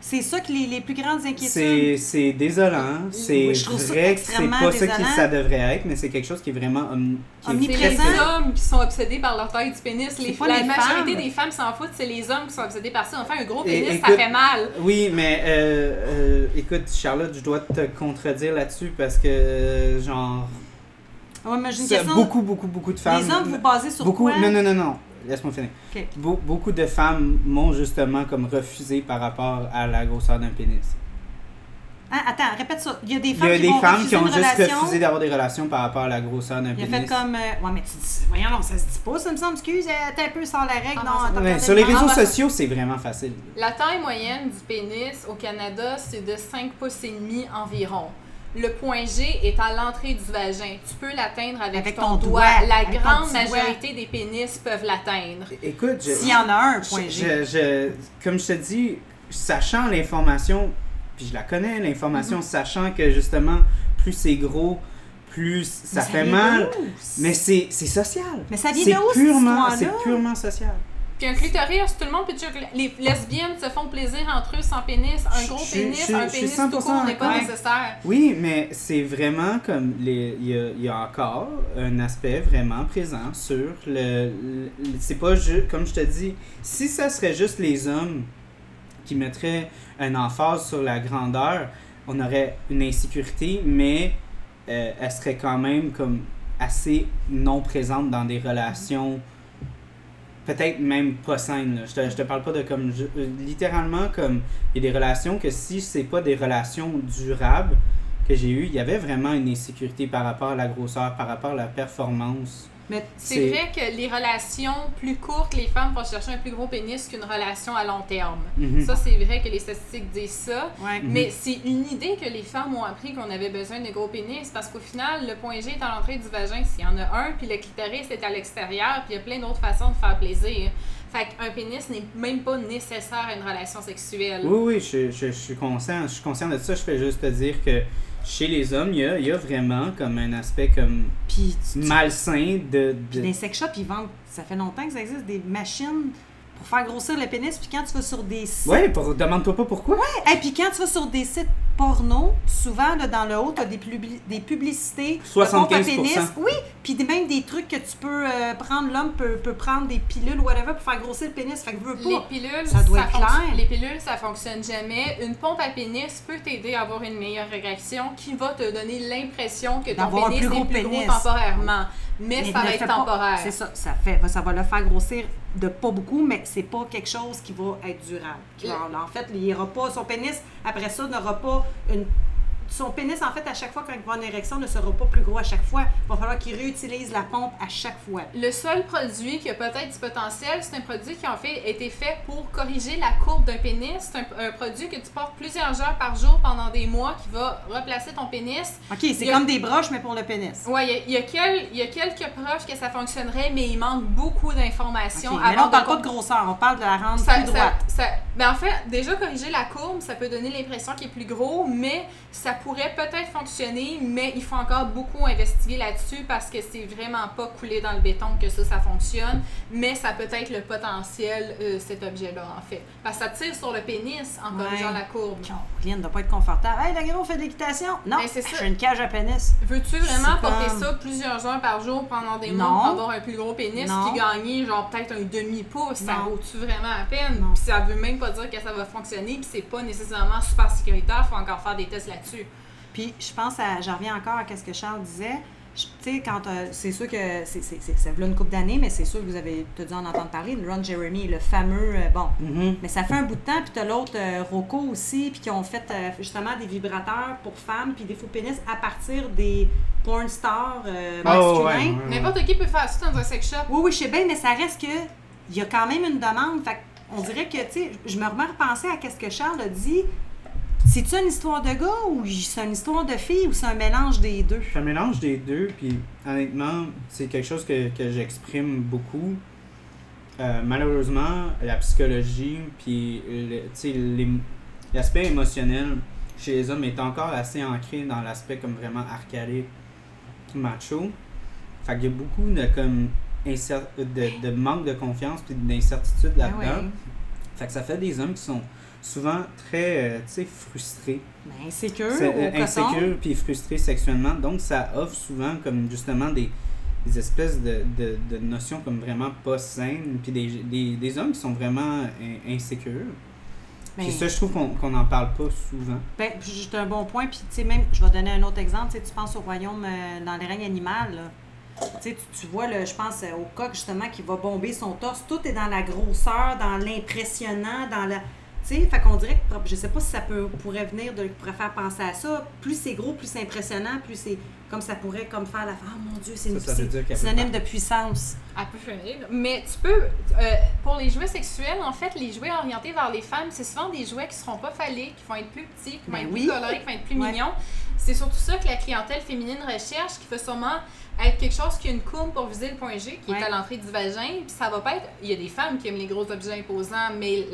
C'est ça que les, les plus grandes inquiétudes... C'est c'est désolant. C'est vrai que c'est pas ça qui désolant. ça devrait être, mais c'est quelque chose qui est vraiment om- qui est Omniprésent. C'est très- les hommes qui sont obsédés par leur taille du pénis. Les, pas la les majorité femmes. des femmes s'en foutent, c'est les hommes qui sont obsédés par ça. Enfin, un gros Et- pénis, ça écoute- fait mal. Oui, mais euh, euh, écoute, Charlotte, je dois te contredire là-dessus parce que, genre, Ouais, mais j'ai une question. beaucoup, beaucoup, beaucoup de femmes. les hommes, vous basez sur beaucoup, quoi? Non, non, non, non. Laisse-moi finir. Ok. Be- beaucoup de femmes m'ont justement comme refusé par rapport à la grosseur d'un pénis. Hein, attends, répète ça. Il y a des Il y femmes a qui des vont femmes qui ont juste relation. refusé d'avoir des relations par rapport à la grosseur d'un Il a pénis. fait comme... euh, ouais, mais tu dis... Voyons, non, ça se dit pas, ça me semble. Excuse, euh, t'es un peu sans la règle. Ah, non, Ouais, sur les réseaux Ah, sociaux, c'est vraiment facile. La taille moyenne du pénis au Canada, c'est de 5 pouces et demi environ. Le point G est à l'entrée du vagin. Tu peux l'atteindre avec, Avec ton, ton doigt. doigt, La avec grande doigt. majorité des pénis peuvent l'atteindre. Écoute, S'il y en a un, point je, G. je- je- comme je te dis, sachant l'information, puis je la connais, l'information, Mhm. sachant que justement, plus c'est gros, plus ça, Mais fait mal. Mais c'est c'est social. Mais ça vient C'est de où, purement, c'est purement social. Puis un clitoris, tout le monde peut dire que les lesbiennes se font plaisir entre eux sans pénis. Un gros je- pénis, je- un je pénis tout 100% court n'est pas nécessaire. Oui, mais c'est vraiment comme les il y a, il y a encore un aspect vraiment présent sur le, le- c'est pas juste comme je te dis, si ça serait juste les hommes qui mettraient un emphase sur la grandeur, on aurait une insécurité, mais euh, elle serait quand même comme assez non présente dans des relations peut-être même pas saines. Je te, je te parle pas de comme euh, littéralement comme il y a des relations que si c'est pas des relations durables que j'ai eues, il y avait vraiment une insécurité par rapport à la grosseur, par rapport à la performance. Mais C'est vrai que les relations plus courtes, les femmes vont chercher un plus gros pénis qu'une relation à long terme. Mhm. Ça, c'est vrai que les statistiques disent ça. ouais. Mhm. Mais c'est une idée que les femmes ont appris qu'on avait besoin de gros pénis parce qu'au final, le point G est à l'entrée du vagin s'il y en a un, puis le clitoris est à l'extérieur, puis il y a plein d'autres façons de faire plaisir. Fait qu'un pénis n'est même pas nécessaire à une relation sexuelle. Oui, oui, je, je- je suis conscient, je suis conscient de ça. Je fais juste te dire que chez les hommes, il y a, il y a vraiment comme un aspect comme tu- malsain de... puis dans les sex shops, ils vendent, ça fait longtemps que ça existe, des machines pour faire grossir le pénis. Puis quand tu vas sur des sites. Ouais, pour, demande-toi pas pourquoi. Et puis quand tu vas sur des sites porno, souvent là, dans le haut, tu as des, publi- des publicités. de pompe à 75%. pénis. Oui, puis même des trucs que tu peux euh, prendre, l'homme peut, peut prendre des pilules, whatever, pour faire grossir le pénis. Fait que veux Les pas. pilules, Ça doit être fonctionne- clair. les pilules, ça fonctionne jamais. Une pompe à pénis peut t'aider à avoir une meilleure érection qui va te donner l'impression que ton pénis plus gros est plus pénis. gros temporairement. Mais, Mais ça va être temporaire. C'est ça, ça, fait, ça va le faire grossir de pas beaucoup, mais c'est pas quelque chose qui va être durable. Qui va- en fait, il ira pas, son pénis, après ça, n'aura pas une. Son pénis, en fait, à chaque fois, quand il va en érection, ne sera pas plus gros à chaque fois. Il va falloir qu'il réutilise la pompe à chaque fois. Le seul produit qui a peut-être du potentiel, c'est un produit qui en fait été fait pour corriger la courbe d'un pénis. C'est un, un produit que tu portes plusieurs heures par jour pendant des mois qui va replacer ton pénis. OK, c'est a- comme des broches, mais pour le pénis. Ouais, il y a- il y, a quel- il y a quelques preuves que ça fonctionnerait, mais il manque beaucoup d'informations. OK, Mais là, on parle de pas de grosseur, on parle de la rendre ça, plus droite. ça- ben en fait, déjà corriger la courbe, ça peut donner l'impression qu'il est plus gros, mais ça pourrait peut-être fonctionner, mais il faut encore beaucoup investiguer là-dessus parce que c'est vraiment pas coulé dans le béton que ça, ça fonctionne, mais ça peut être le potentiel, euh, cet objet-là, en fait. Parce que ça tire sur le pénis en Ouais. corrigeant la courbe. Caroline ne doit pas être confortable. Hey, le gros fait de l'équitation? Non, Ben, c'est ça. une cage à pénis. Veux-tu vraiment porter comme- ça plusieurs heures par jour pendant des mois pour avoir un plus gros pénis Non. puis gagner genre peut-être un demi-pouce? Ça vaut-tu vraiment la peine? Puis ça veut même pas dire que ça va fonctionner puis c'est pas nécessairement super sécuritaire, faut encore faire des tests là-dessus. Puis je pense à, j'en reviens encore à ce que Charles disait. Je- Tu sais, quand euh, c'est sûr que c'est, c'est, c'est, ça fait une couple d'années, mais c'est sûr que vous avez tout dû en entendre parler, de Ron Jeremy, le fameux, euh, bon, Mhm. mais ça fait un bout de temps, puis t'as l'autre euh, Rocco aussi, puis qui ont fait euh, justement des vibrateurs pour femmes, puis des faux pénis à partir des porn stars euh, Ah, ouais, masculins. ouais, ouais. N'importe qui peut faire ça dans un sex shop. Oui, oui, je sais bien, mais ça reste que il y a quand même une demande. Fait on dirait que, tu sais, je me remets à repenser à ce que Charles a dit. C'est-tu une histoire de gars ou c'est une histoire de fille ou c'est un mélange des deux? Fais un mélange des deux, puis honnêtement, c'est quelque chose que, que j'exprime beaucoup. Euh, malheureusement, la psychologie, puis l'aspect émotionnel chez les hommes est encore assez ancré dans l'aspect comme vraiment archaïque, macho. Fait qu'il y a beaucoup de, comme, de, de manque de confiance puis d'incertitude Ah là-dedans. ouais. Fait que ça fait des hommes qui sont souvent très, euh, tu sais, frustrés. Ben, insécure, C'est, au euh, coton. insécure puis frustré sexuellement. Donc, ça offre souvent comme justement des, des espèces de, de, de notions comme vraiment pas saines. Puis des, des, des hommes qui sont vraiment in- insécures. Ben, Puis ça, je trouve qu'on qu'on n'en parle pas souvent. ben, juste un bon point. Puis, tu sais, même, je vais donner un autre exemple. Tu sais, tu penses au royaume, euh, dans les règnes animales. Tu tu, tu vois, là, je pense euh, au coq, justement, qui va bomber son torse. Tout est dans la grosseur, dans l'impressionnant, dans la... Sais, fait qu'on dirait que, je sais pas si ça peut, pourrait venir, de, pourrait faire penser à ça. Plus c'est gros, plus c'est impressionnant, plus c'est... Comme ça pourrait comme faire la... Ah, mon Dieu, c'est une- synonyme de puissance. Elle peut finir. Mais tu peux, euh, pour les jouets sexuels, en fait, les jouets orientés vers les femmes, c'est souvent des jouets qui seront pas phalliques, qui vont être plus petits, qui vont Ben être oui. plus colorés, qui vont être plus Ouais. mignons. C'est surtout ça que la clientèle féminine recherche, qui va sûrement être quelque chose qui a une courbe pour viser le point G, qui Ouais. est à l'entrée du vagin. Puis ça va pas être. Il y a des femmes qui aiment les gros objets imposants, mais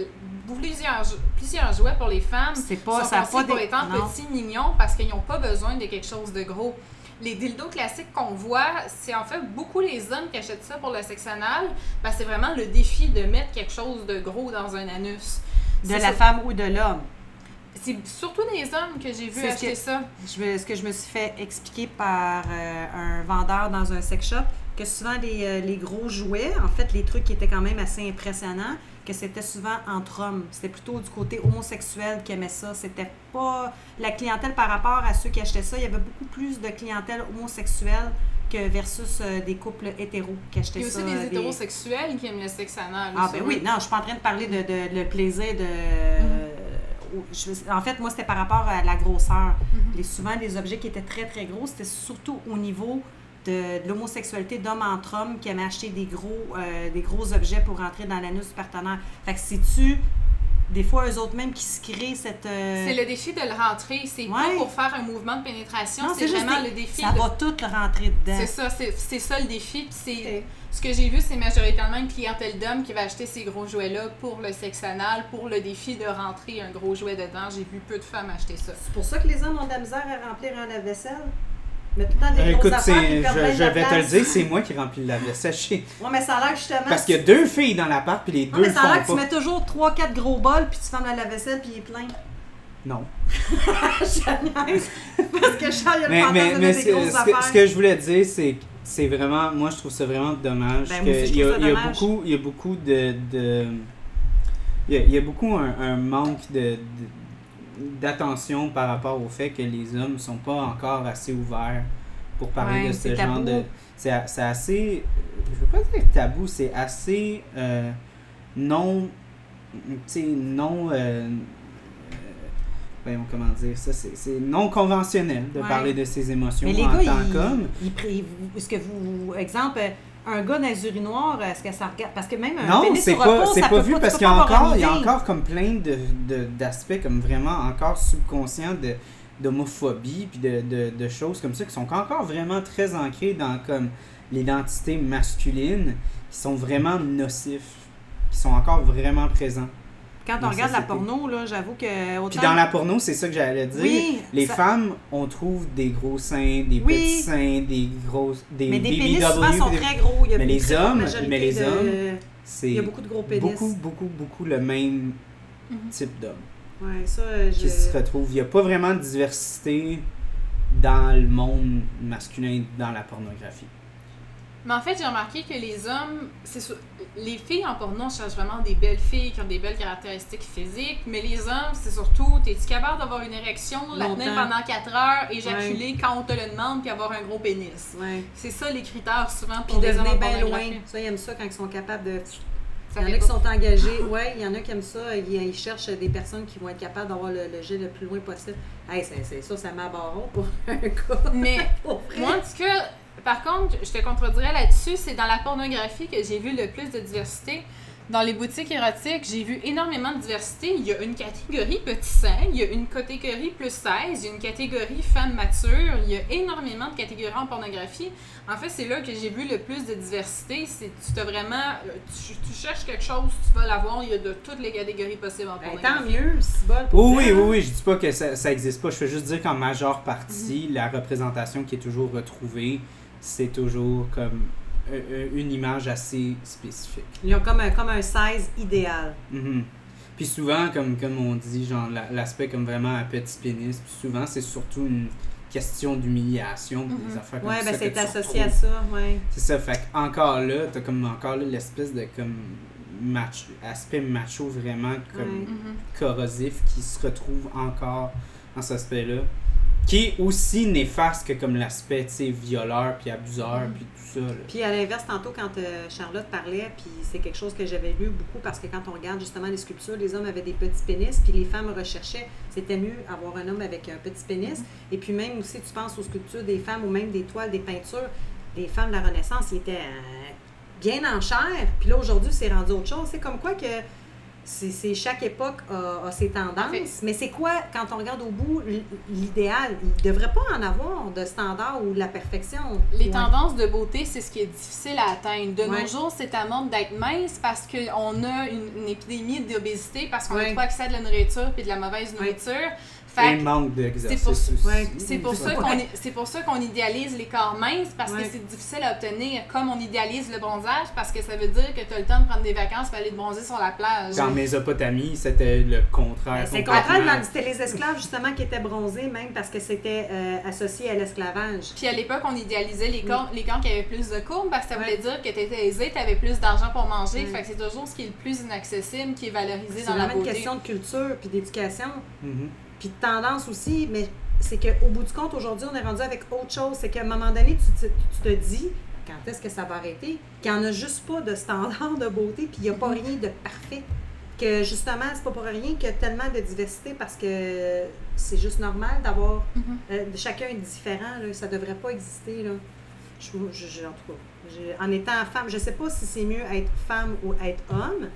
plusieurs, plusieurs jouets pour les femmes C'est pas- sont ça pas pour étant non. petits, mignons, parce qu'ils n'ont pas besoin de quelque chose de gros. les dildos classiques qu'on voit, c'est en fait beaucoup les hommes qui achètent ça pour le sexe anal. parce que c'est vraiment le défi de mettre quelque chose de gros dans un anus. De la ça. femme ou de l'homme. C'est surtout des hommes que j'ai vu acheter que- ça. Je me- ce que je me suis fait expliquer par euh, un vendeur dans un sex shop, que souvent les, euh, les gros jouets, en fait, les trucs qui étaient quand même assez impressionnants, que c'était souvent entre hommes. C'était plutôt du côté homosexuel qui aimait ça. C'était pas la clientèle par rapport à ceux qui achetaient ça. Il y avait beaucoup plus de clientèle homosexuelle que versus euh, des couples hétéros qui achetaient Il y a ça. aussi des des- hétérosexuels qui aiment le sexe anal. Ah, ben oui, non, je suis pas en train de parler de, de- le plaisir de. Mm-hmm. Je- en fait, moi, c'était par rapport à la grosseur. Mm-hmm. Les, souvent, les objets qui étaient très, très gros, c'était surtout au niveau de, de l'homosexualité d'homme entre hommes qui aimaient acheter des gros, euh, des gros objets pour rentrer dans l'anus du partenaire. Fait que c'est-tu, des fois, eux autres même qui se créent cette. euh, C'est le défi de le rentrer. C'est Ouais. pas pour faire un mouvement de pénétration, c'est vraiment le défi. Ça de- va tout le rentrer dedans. C'est ça, c'est c'est ça le défi. Puis c'est Ok. ce que j'ai vu, c'est majoritairement une clientèle d'hommes qui va acheter ces gros jouets-là pour le sexe anal, pour le défi de rentrer un gros jouet dedans. J'ai vu peu de femmes acheter ça. C'est pour ça que les hommes ont de la misère à remplir un lave-vaisselle. Mais tout le temps des Euh, grosses Écoute, affaires c'est- qui perdent je, bien la vais te le place. dire, c'est moi qui remplis la vaisselle chez. Ouais, mais ça a l'air justement. Parce qu'il y a deux filles dans l'appart, puis les Non, deux mais le ça a l'air que tu pas. mets toujours 3-4 gros bols, puis tu fermes la lave-vaisselle, puis il est plein. Non. je niaise. Parce que Charles, il a le Mais, fantasme mais, de mais ce, des grosses ce que, affaires. ce que je voulais dire, c'est que c'est vraiment. Moi, je trouve ça vraiment dommage. Ben, que aussi, je il, y a, trouve ça il y a dommage. beaucoup, il y a beaucoup de. de- il, y a, il y a beaucoup un, un manque de. de- d'attention par rapport au fait que les hommes sont pas encore assez ouverts pour parler Ouais, de ce genre tabou. de c'est assez je veux pas dire tabou c'est assez euh, non tu sais non euh, euh, voyons comment dire ça c'est c'est non conventionnel de Ouais. parler de ses émotions Mais en tant qu'homme est-ce que vous, exemple, un gars dans les urinoirs, est-ce que ça regarde, parce que même un Non, c'est pas, c'est pas vu parce qu'il y a encore, y a comme plein de, de- d'aspects comme vraiment encore subconscients de, d'homophobie puis de, de, de choses comme ça qui sont encore vraiment très ancrées dans comme l'identité masculine qui sont vraiment nocifs, qui sont encore vraiment présents. Quand on regarde la porno, là, j'avoue que autant... Puis dans la porno, c'est ça que j'allais dire. Oui, les ça- femmes, on trouve des gros seins, des Oui. petits seins, des gros des Mais des BBW, pénis souvent sont très gros. Il y a Mais les hommes- mais les de- hommes, c'est Il y a beaucoup de gros pénis. beaucoup beaucoup beaucoup le même Mhm. type d'homme. Ouais, ça, je... qui se retrouvent. Il n'y a pas vraiment de diversité dans le monde masculin dans la pornographie. Mais en fait, j'ai remarqué que les hommes, c'est sûr- les filles en porno cherchent vraiment des belles filles qui ont des belles caractéristiques physiques, mais les hommes, c'est surtout, es-tu capable d'avoir une érection, la tenir pendant 4 heures, éjaculer quand on te le demande, puis avoir un gros pénis? Ouais. C'est ça les critères souvent Puis pour les hommes bien loin. Ça, ils aiment ça quand ils sont capables de... Ça Il y en a qui sont engagés. Ouais, il y en a qui aiment ça. Ils, ils cherchent des personnes qui vont être capables d'avoir le, le jet le plus loin possible. Hey, c'est, ça, ça m'abarre pour un gars. Mais Pour. Moi, en tout cas, par contre, je te contredirais là-dessus, c'est dans la pornographie que j'ai vu le plus de diversité. Dans les boutiques érotiques, j'ai vu énormément de diversité. Il y a une catégorie petit sein, il y a une catégorie plus 16, il y a une catégorie femme mature, il y a énormément de catégories en pornographie. En fait, c'est là que j'ai vu le plus de diversité. C'est tu t'as vraiment, tu, tu cherches quelque chose, tu vas l'avoir. Il y a de toutes les catégories possibles en Ben, pornographie. tant mieux, c'est bon. pour oui, oui, hein. oui, je dis pas que ça, ça existe pas. Je veux juste dire qu'en majeure partie, la représentation qui est toujours retrouvée, c'est toujours comme euh, euh, une image assez spécifique. Ils ont comme un, comme un 16 idéal. Mhm. Puis souvent, comme, comme on dit, genre la- l'aspect comme vraiment un petit pénis, puis souvent c'est surtout une question d'humiliation, puis des affaires comme Ouais, ça. ben c'est associé à ça, ouais. C'est ça, fait encore là, t'as comme encore là l'espèce de comme macho, aspect macho vraiment comme. Mhm. corrosif qui se retrouve encore dans cet aspect-là. Qui est aussi néfaste que comme l'aspect, tu sais, violeur puis abuseur puis tout ça. Puis à l'inverse, tantôt, quand euh, Charlotte parlait, puis c'est quelque chose que j'avais lu beaucoup parce que quand on regarde justement les sculptures, les hommes avaient des petits pénis, puis les femmes recherchaient, c'était mieux avoir un homme avec un petit pénis. Et puis même aussi, tu penses aux sculptures des femmes ou même des toiles, des peintures, les femmes de la Renaissance, étaient euh, bien en chair. Puis là, aujourd'hui, c'est rendu autre chose. C'est comme quoi que c'est chaque époque a, a ses tendances. Mais c'est quoi, quand on regarde au bout, l'idéal? Il ne devrait pas en avoir de standard ou de la perfection. Les Ouais. tendances de beauté, c'est ce qui est difficile à atteindre. De Ouais. nos jours, c'est à mode d'être mince parce qu'on a une, une épidémie d'obésité, parce qu'on n'a Ouais. pas accès à de la nourriture et de la mauvaise nourriture. Fait manque d'exercice c'est pour- aussi. C'est pour, ça qu'on i- c'est pour ça qu'on idéalise les corps minces parce Ouais. que c'est difficile à obtenir, comme on idéalise le bronzage parce que ça veut dire que tu as le temps de prendre des vacances et aller te bronzer sur la plage. En Mésopotamie, c'était le contraire. C'est le contraire, dans- c'était les esclaves justement qui étaient bronzés, même parce que c'était euh, associé à l'esclavage. Puis à l'époque, on idéalisait les corps, les corps qui avaient plus de courbes parce que ça Ouais. voulait dire que tu étais aisé, tu avais plus d'argent pour manger. Ouais. Fait que c'est toujours ce qui est le plus inaccessible qui est valorisé C'est dans la vraiment une beauté. question de culture puis d'éducation. Mhm. Puis de tendance aussi, mais c'est qu'au bout du compte, aujourd'hui, on est rendu avec autre chose. C'est qu'à un moment donné, tu te, tu te dis, quand est-ce que ça va arrêter? Qu'il n'y en a juste pas de standard de beauté, puis il n'y a pas rien de parfait. Que justement, c'est pas pour rien qu'il y a tellement de diversité parce que c'est juste normal d'avoir. Mhm. euh, chacun est différent, là, ça devrait pas exister. Là. Je, je- je- en tout cas, en étant femme, je sais pas si c'est mieux être femme ou être homme.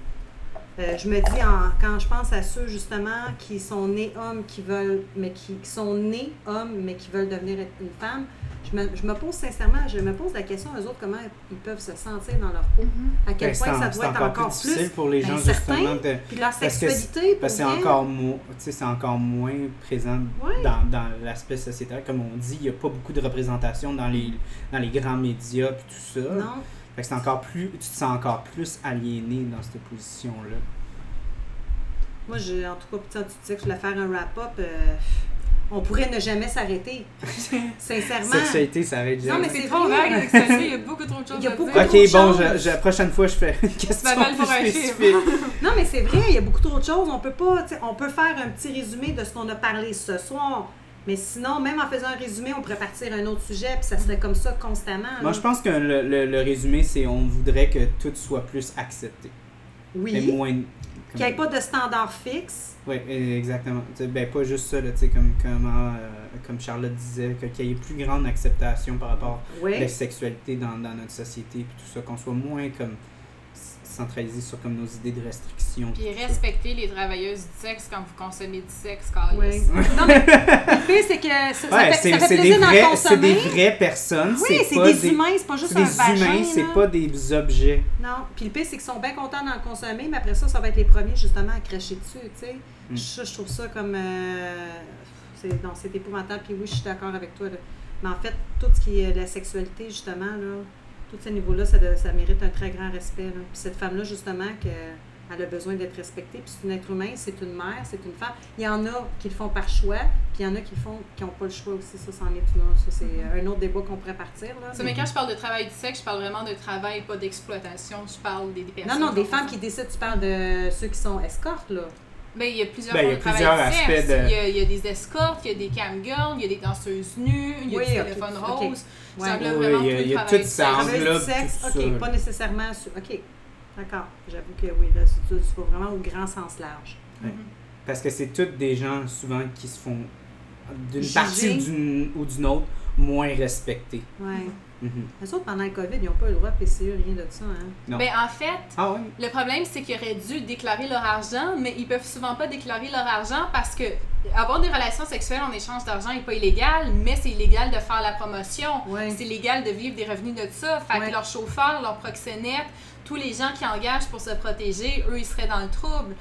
Euh, je me dis, en- quand je pense à ceux justement qui sont nés hommes, qui veulent, mais qui, qui sont nés hommes, mais qui veulent devenir une femme, je me, je me pose sincèrement, je me pose la question aux autres, comment ils peuvent se sentir dans leur peau? À quel Ben, point ça doit être encore plus plus. difficile pour les gens justement de Puis leur Parce que sexualité, parce que c'est encore moins tu sais c'est encore moins présent Ouais. dans, dans l'aspect sociétal comme on dit il n'y a pas beaucoup de représentation dans les dans les grands médias puis tout ça Non. Fait que c'est encore plus tu te sens encore plus aliéné dans cette position là Moi, j'ai, en tout cas, tu sais, tu disais que je voulais faire un wrap-up. euh, on pourrait ne jamais s'arrêter. Sincèrement. sexualité ça Non, mais C'est trop vrai. vague, sexualité, il y a beaucoup trop de choses Il y a beaucoup trop de ok bon choses. je, je- la prochaine fois je fais une question plus spécifique Non, mais c'est vrai, il y a beaucoup trop de choses. On peut pas, on peut faire un petit résumé de ce qu'on a parlé ce soir. Mais sinon, même en faisant un résumé, on pourrait partir à un autre sujet, puis ça serait comme ça constamment. moi là. je pense que le, le- le résumé c'est on voudrait que tout soit plus accepté et Oui. moins Qu'il n'y ait pas de standard fixe. Oui, exactement. Tu sais, Ben, pas juste ça, là, tu sais, comme, comme, euh, comme Charlotte disait, qu'il y ait plus grande acceptation par rapport à la sexualité dans, dans notre société, puis tout ça, qu'on soit moins comme c- centralisé sur comme nos idées de restriction. Puis ça. respecter les travailleuses du sexe quand vous consommez du sexe, Oui. Non, mais le pire, c'est que ça, ça Ouais, fait, c'est ça fait c'est des, plaisir d'en vrais, c'est des consommer. vraies personnes, Oui, c'est pas des, humains, c'est pas juste C'est un des vagin. humains, là. c'est pas des objets. Non. Puis le pire, c'est qu'ils sont bien contents d'en consommer, mais après ça, ça va être les premiers justement à cracher dessus, tu sais. Mm. Ça, je trouve ça comme. euh, c'est, non, c'est épouvantable. Puis oui, je suis d'accord avec toi. là. Mais en fait, tout ce qui est la sexualité, justement, là, tous ces niveaux-là, ça, ça mérite un très grand respect. là. Puis cette femme-là, justement, que, elle a besoin d'être respectée. Puis c'est une être humain, c'est une mère, c'est une femme. Il y en a qui le font par choix, puis il y en a qui le font qui n'ont pas le choix aussi. Ça, c'en est une autre. Ça, c'est Mm-hmm. un autre débat qu'on pourrait partir. Là. Ça, mais quand je parle de travail du sexe, je parle vraiment de travail, pas d'exploitation. Je parle des, des personnes. Non, non, des femmes qui décident, tu parles de ceux qui sont escortes, là. Ben, il y a plusieurs Ben, il y a formes de travail plusieurs aspects de- Il, y a, il y a des escortes, il y a des camgirls, il y a des danseuses nues, il y a Oui, du ok, téléphone ok. rose. Ouais. Ça Oui, vraiment il y a- tout il y le a travail tout du ça. du sexe, tout ok, ça. pas nécessairement sur. Ok, d'accord. J'avoue que oui, là, c'est tu vas vraiment au grand sens large. Parce que c'est toutes des gens souvent qui se font d'une partie ou d'une, ou d'une autre moins respectés. Ouais. Mhm. Les autres, pendant le COVID, ils n'ont pas eu le droit de PCE, rien de ça, hein. Non. Ben, en fait, Ah oui? Le problème, c'est qu'ils auraient dû déclarer leur argent, mais ils peuvent souvent pas déclarer leur argent parce que avoir des relations sexuelles en échange d'argent n'est pas illégal, mais c'est illégal de faire la promotion. Ouais. C'est illégal de vivre des revenus de ça. Fait Ouais. que leurs chauffeurs, leurs proxénètes, tous les gens qui engagent pour se protéger, eux, ils seraient dans le trouble.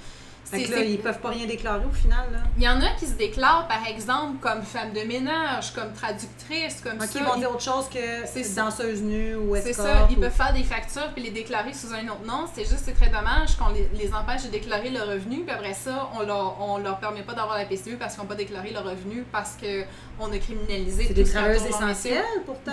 Fait C'est- que là, c'est- ils peuvent pas rien déclarer au final, là. Il y en a qui se déclarent, par exemple, comme femme de ménage, comme traductrice, comme Ok, ça. ils vont dire autre chose que C'est danseuse nue ou C'est escorte. ça, ils ou- peuvent faire des factures puis les déclarer sous un autre nom. C'est juste, c'est très dommage qu'on les, les empêche de déclarer le revenu. Puis après ça, on leur, on leur permet pas d'avoir la PCU parce qu'ils n'ont pas déclaré le revenu parce que on a criminalisé C'est des travailleuses leur essentielles, pourtant.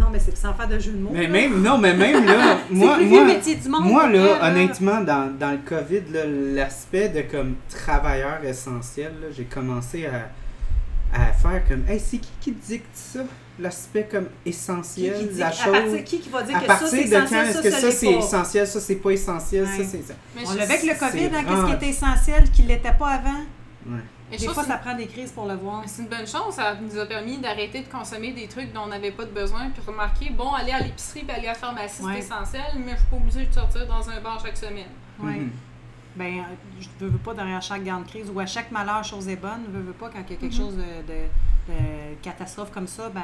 Non, mais c'est sans faire de jeu de mots. Mais là. même, non, mais même là, C'est moi, le plus moi, métier du monde. moi là, vrai, honnêtement, dans, dans le COVID, l'aspect de comme travailleur essentiel, j'ai commencé à, à faire comme, hey, c'est qui qui dicte ça? L'aspect comme Qui, essentiel, qui dit, la à chose. partir, qui, qui va dire à que ça, partir de quand essentiel, est-ce ça, que ça, c'est pas. essentiel, ça c'est pas essentiel, Ouais. ça c'est ça. Mais On avec le COVID, hein, qu'est-ce qui était essentiel, qui l'était pas avant? Ouais. Mais je Des fois, ça prend des crises pour le voir. c'est- une bonne chose. Ça nous a permis d'arrêter de consommer des trucs dont on n'avait pas de besoin. Puis remarquer, bon, aller à l'épicerie puis aller à la pharmacie, Ouais. c'est essentiel, mais je suis pas obligée de sortir dans un bar chaque semaine. Ouais. Mhm. ben, euh, je veux, veux pas derrière chaque grande crise ou à chaque malheur, chose est bonne, veux, veux pas, quand il y a quelque Mhm. chose de, de- de catastrophe comme ça, ben,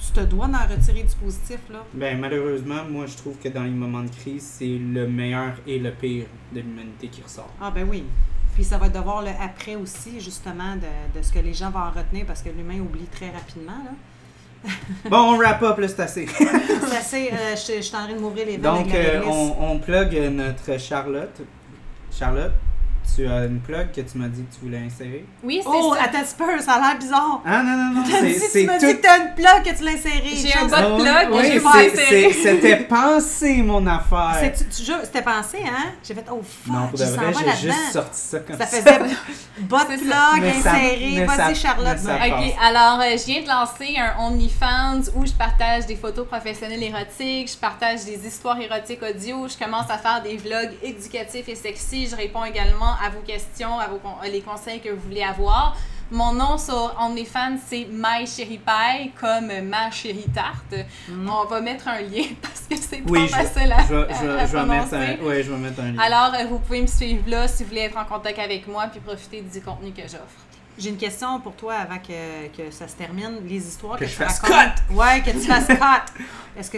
tu, tu te dois d'en retirer du positif, là. Ben, malheureusement, moi, je trouve que dans les moments de crise, c'est le meilleur et le pire de l'humanité qui ressort. Ah, ben oui. Puis ça va être de voir le après aussi, justement, de, de ce que les gens vont en retenir parce que l'humain oublie très rapidement, là. Bon, on wrap up, là, c'est assez. C'est assez, euh, je, je suis en train de m'ouvrir les veines Donc, avec la euh, on, on plug notre Charlotte. Charlotte, tu as une plug que tu m'as dit que tu voulais insérer? Oui, c'est Oh, ça. attends petit peu, ça a l'air bizarre. Ah, non, non, non, si c'est tu m'as tout. dit que t'as une plug que tu l'as insérée. J'ai un bot Ah, plug que oui, j'ai c'est- pas inséré. c'est- C'était pensé, mon affaire. Tu- tu- C'était pensé, hein? J'ai fait, oh fuck, Non, pour de vrai, j'ai là-dedans. juste sorti ça comme Ça ça. faisait bot C'est plug inséré. Vas-y, Charlotte. Ok, alors euh, je viens de lancer un OnlyFans où je partage des photos professionnelles érotiques, je partage des histoires érotiques audio, je commence à faire des vlogs éducatifs et sexy, je réponds également à vos questions, à vos con- les conseils que vous voulez avoir. Mon nom sur OnlyFans, c'est My Chérie Pie, comme ma chérie tarte. On va mettre un lien parce que c'est pas Oui, je, facile à, je, vais- je, vais- à je vais mettre prononcer. un, ouais, je vais mettre un lien. Alors, euh, vous pouvez me suivre là si vous voulez être en contact avec moi puis profiter du contenu que j'offre. J'ai une question pour toi avant que, que ça se termine. Les histoires que, Que je tu fasse racontes. Ouais, que tu fasses cut. Est-ce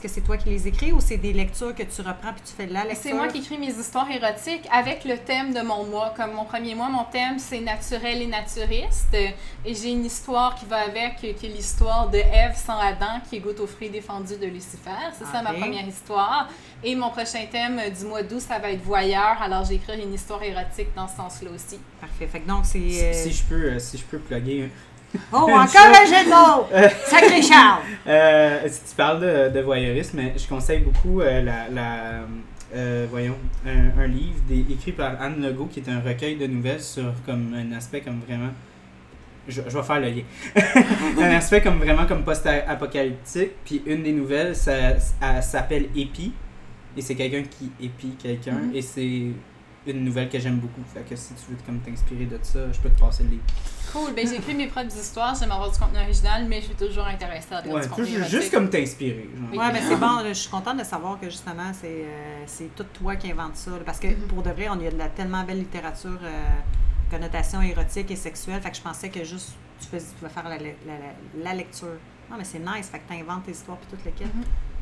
que c'est toi qui les écris ou c'est des lectures que tu reprends puis tu fais de la lecture? C'est moi qui écris mes histoires érotiques avec le thème de mon mois. Comme mon premier mois, mon thème c'est naturel et naturiste. Et j'ai une histoire qui va avec, qui est l'histoire de Ève sans Adam qui goûte aux fruits défendus de Lucifer. C'est ça ma première histoire. Et mon prochain thème du mois d'août, ça va être voyeur. Alors j'ai écrit une histoire érotique dans ce sens-là aussi. Parfait. Fait que donc, c'est. Euh, je peux, euh, si je peux plugger. Oh, encore un jeu de mots! Sacré Charles! Euh, si tu parles de, de voyeurisme, je conseille beaucoup euh, la, la euh, voyons, un, un livre des- écrit par Anne Legault qui est un recueil de nouvelles sur comme un aspect comme vraiment. Je, je vais faire le lien. un aspect comme vraiment comme post-apocalyptique. Puis une des nouvelles, ça, elle s'appelle Épi. Et c'est quelqu'un qui épie quelqu'un. Mhm. Et c'est une nouvelle que j'aime beaucoup. Fait que si tu veux comme t'inspirer de ça, je peux te passer le livre. Cool. Ben j'écris mes propres histoires. J'aime avoir du contenu original, mais je suis toujours intéressée à Ouais, du contenu juste, comme t'inspirer. genre. Ouais, ben c'est bon. Je suis contente de savoir que justement, c'est euh, c'est tout toi qui invente ça. là, parce que Mhm. pour de vrai, on y a de la tellement belle littérature, euh, connotation érotique et sexuelle. Fait que je pensais que juste tu, faisais, tu pouvais faire la, la, la- la lecture. Non, mais c'est nice. Fait que tu inventes tes histoires puis toutes les quêtes.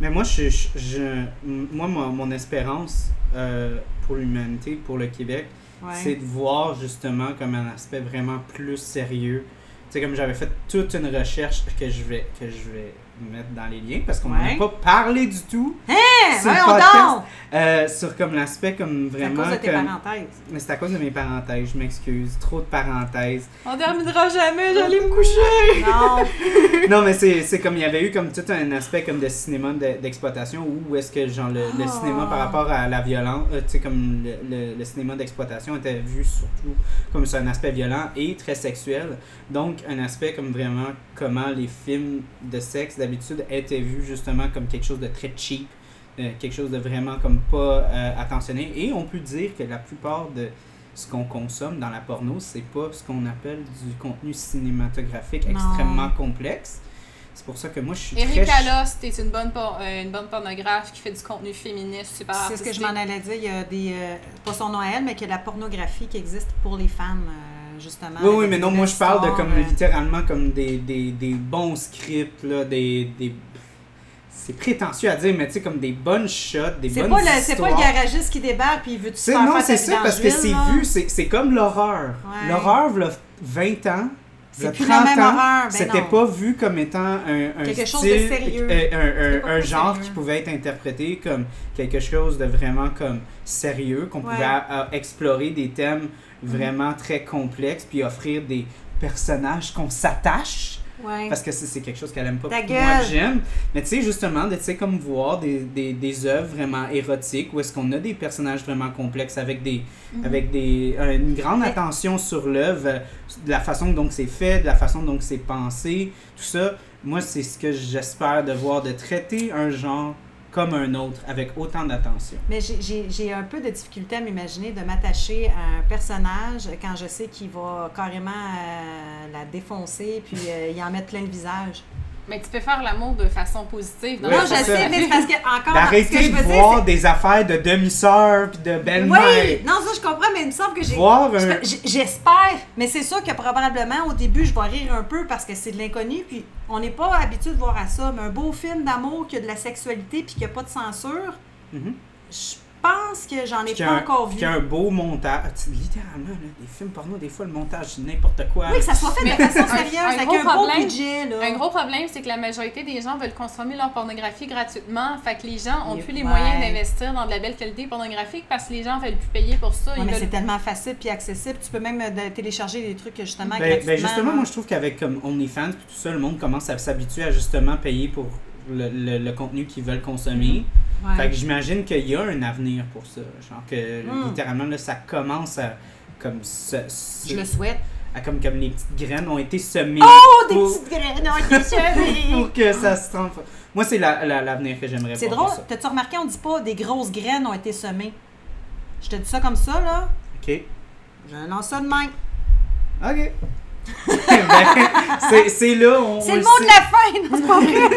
Mais moi, je, je, je- moi mon, mon espérance euh, pour l'humanité, pour le Québec, Ouais. c'est de voir justement comme un aspect vraiment plus sérieux. Tu sais, comme j'avais fait toute une recherche que je vais, que je vais mettre dans les liens parce qu'on n'en Ouais. a pas parlé du tout Hein, sur le podcast. euh, sur comme l'aspect comme C'est à vraiment cause de tes comme- parenthèses. mais c'est à cause de mes parenthèses, je m'excuse, trop de parenthèses. On terminera jamais, j'allais me coucher. Non! non, mais c'est comme il y avait eu comme tout un aspect comme de cinéma de- d'exploitation où est-ce que genre le, le cinéma par rapport à la violence, euh, tu sais comme le, le- le cinéma d'exploitation était vu surtout comme c'est un aspect violent et très sexuel. Donc un aspect comme vraiment comment les films de sexe d'habitude étaient vus justement comme quelque chose de très cheap, euh, quelque chose de vraiment comme pas euh, attentionné. Et on peut dire que la plupart de ce qu'on consomme dans la porno, c'est pas ce qu'on appelle du contenu cinématographique Non. extrêmement complexe. C'est pour ça que moi je suis Eric très Alost est une bonne, por- euh, une bonne pornographe qui fait du contenu féministe super C'est ce que je m'en allais dire. Il y a des. euh, pas son nom à elle, mais qu'il y a de la pornographie qui existe pour les femmes, euh, justement. Oui, oui, mais non, moi je parle de comme euh, littéralement comme des, des, des bons scripts, là, des, des... C'est prétentieux à dire, mais tu sais, comme des bonnes shots, des bonnes pas, le, c'est pas le garagiste qui débarque puis il veut C'est- faire non, c'est ça, parce que c'est vu, c'est comme l'horreur. Ouais. L'horreur, v'là 20 ans, C'est v'là plus la même horreur, ben c'était pas vu comme étant un, un Quelque chose style, de sérieux. euh, un, un- genre sérieux. qui pouvait être interprété comme quelque chose de vraiment comme sérieux, qu'on Ouais. pouvait euh, explorer des thèmes vraiment très complexes, puis offrir des personnages qu'on s'attache. Ouais. Parce que c'est quelque chose qu'elle aime pas. Moi, j'aime. Mais tu sais, justement, de tu sais, comme voir des, des, des œuvres vraiment érotiques où est-ce qu'on a des personnages vraiment complexes avec des avec des euh, une grande attention sur l'œuvre, de la façon dont c'est fait, de la façon dont c'est pensé, tout ça. Moi, c'est ce que j'espère de voir, de traiter un genre comme un autre avec autant d'attention. Mais j'ai- un peu de difficulté à m'imaginer de m'attacher à un personnage quand je sais qu'il va carrément euh, la défoncer puis euh, y en mettre plein le visage. Mais tu peux faire l'amour de façon positive. Oui, non, je ça. sais, mais c'est parce que, encore, D'arrêter de dire, voir des affaires de demi-sœurs pis de belle-mère. Oui, non, ça je comprends, mais il me semble que j'ai. Voir un- J- J'espère, mais c'est sûr que probablement au début je vais rire un peu parce que c'est de l'inconnu, puis on n'est pas habitué de voir à ça. Mais un beau film d'amour qui a de la sexualité puis qui a pas de censure, Mhm. je pense que j'en ai pas un- encore vu. qu'il y a un beau montage. Tu- Littéralement, là, des films porno, des fois, le montage, c'est n'importe quoi. Oui, que ça soit fait de Mais façon un- sérieuse, un avec gros un beau problème- budget. Là. Un gros problème, c'est que la majorité des gens veulent consommer leur pornographie gratuitement. Fait que les gens ont Et- plus les moyens d'investir dans de la belle qualité pornographique parce que les gens veulent plus payer pour ça. Ouais, mais veulent- c'est tellement facile puis accessible. Tu peux même euh, de- télécharger des trucs justement Ben, gratuitement. ben justement, moi je trouve qu'avec comme OnlyFans et tout ça, le monde commence à s'habituer à justement payer pour le, le- le contenu qu'ils veulent consommer. Ouais. Fait que j'imagine qu'il y a un avenir pour ça. Genre que Mm. littéralement là, ça commence à comme se- Je le souhaite. à comme, comme les petites graines ont été semées. Oh, des petites graines ont été semées. pour que ça se transforme. Moi c'est la- la- l'avenir que j'aimerais voir. C'est drôle, t'as-tu remarqué, on dit pas des grosses graines ont été semées? Je te dis ça comme ça, là. Ok. Je lance ça de même. Ok. Ben, c'est- là on. C'est le mot de la fin, non, c'est pas vrai?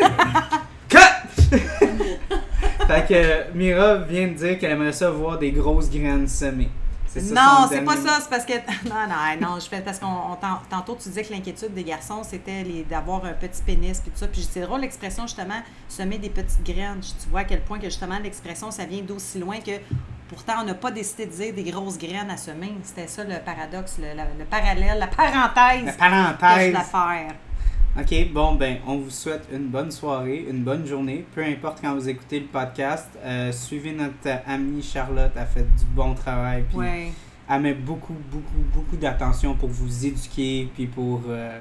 Cut! Fait que Mira vient de dire qu'elle aimerait ça voir des grosses graines semées. C'est ça Non, c'est pas ça, c'est parce que. Non, non, non, je fais parce qu'on tantôt tu disais que l'inquiétude des garçons, c'était d'avoir un petit pénis puis tout ça. Puis c'est drôle l'expression justement, semer des petites graines. Tu vois à quel point que justement l'expression, ça vient d'aussi loin que pourtant on n'a pas décidé de dire des grosses graines à semer. C'était ça le paradoxe, le, le- le parallèle, la parenthèse La que je parenthèse. faire. Ok, bon, ben, on vous souhaite une bonne soirée, une bonne journée. Peu importe quand vous écoutez le podcast, euh, suivez notre amie Charlotte, elle fait du bon travail. Puis Ouais. elle met beaucoup, beaucoup, beaucoup d'attention pour vous éduquer, puis pour euh,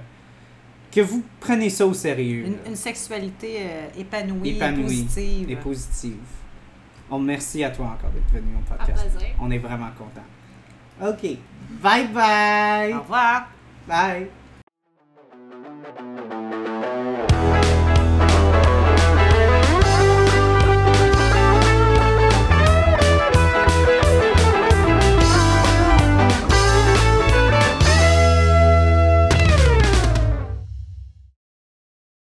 que vous prenez ça au sérieux. Une, une sexualité euh, épanouie, Épanouie positive. et positive. On merci à toi encore d'être venu au À podcast. plaisir. On est vraiment content. Ok, bye bye. Au revoir. Bye.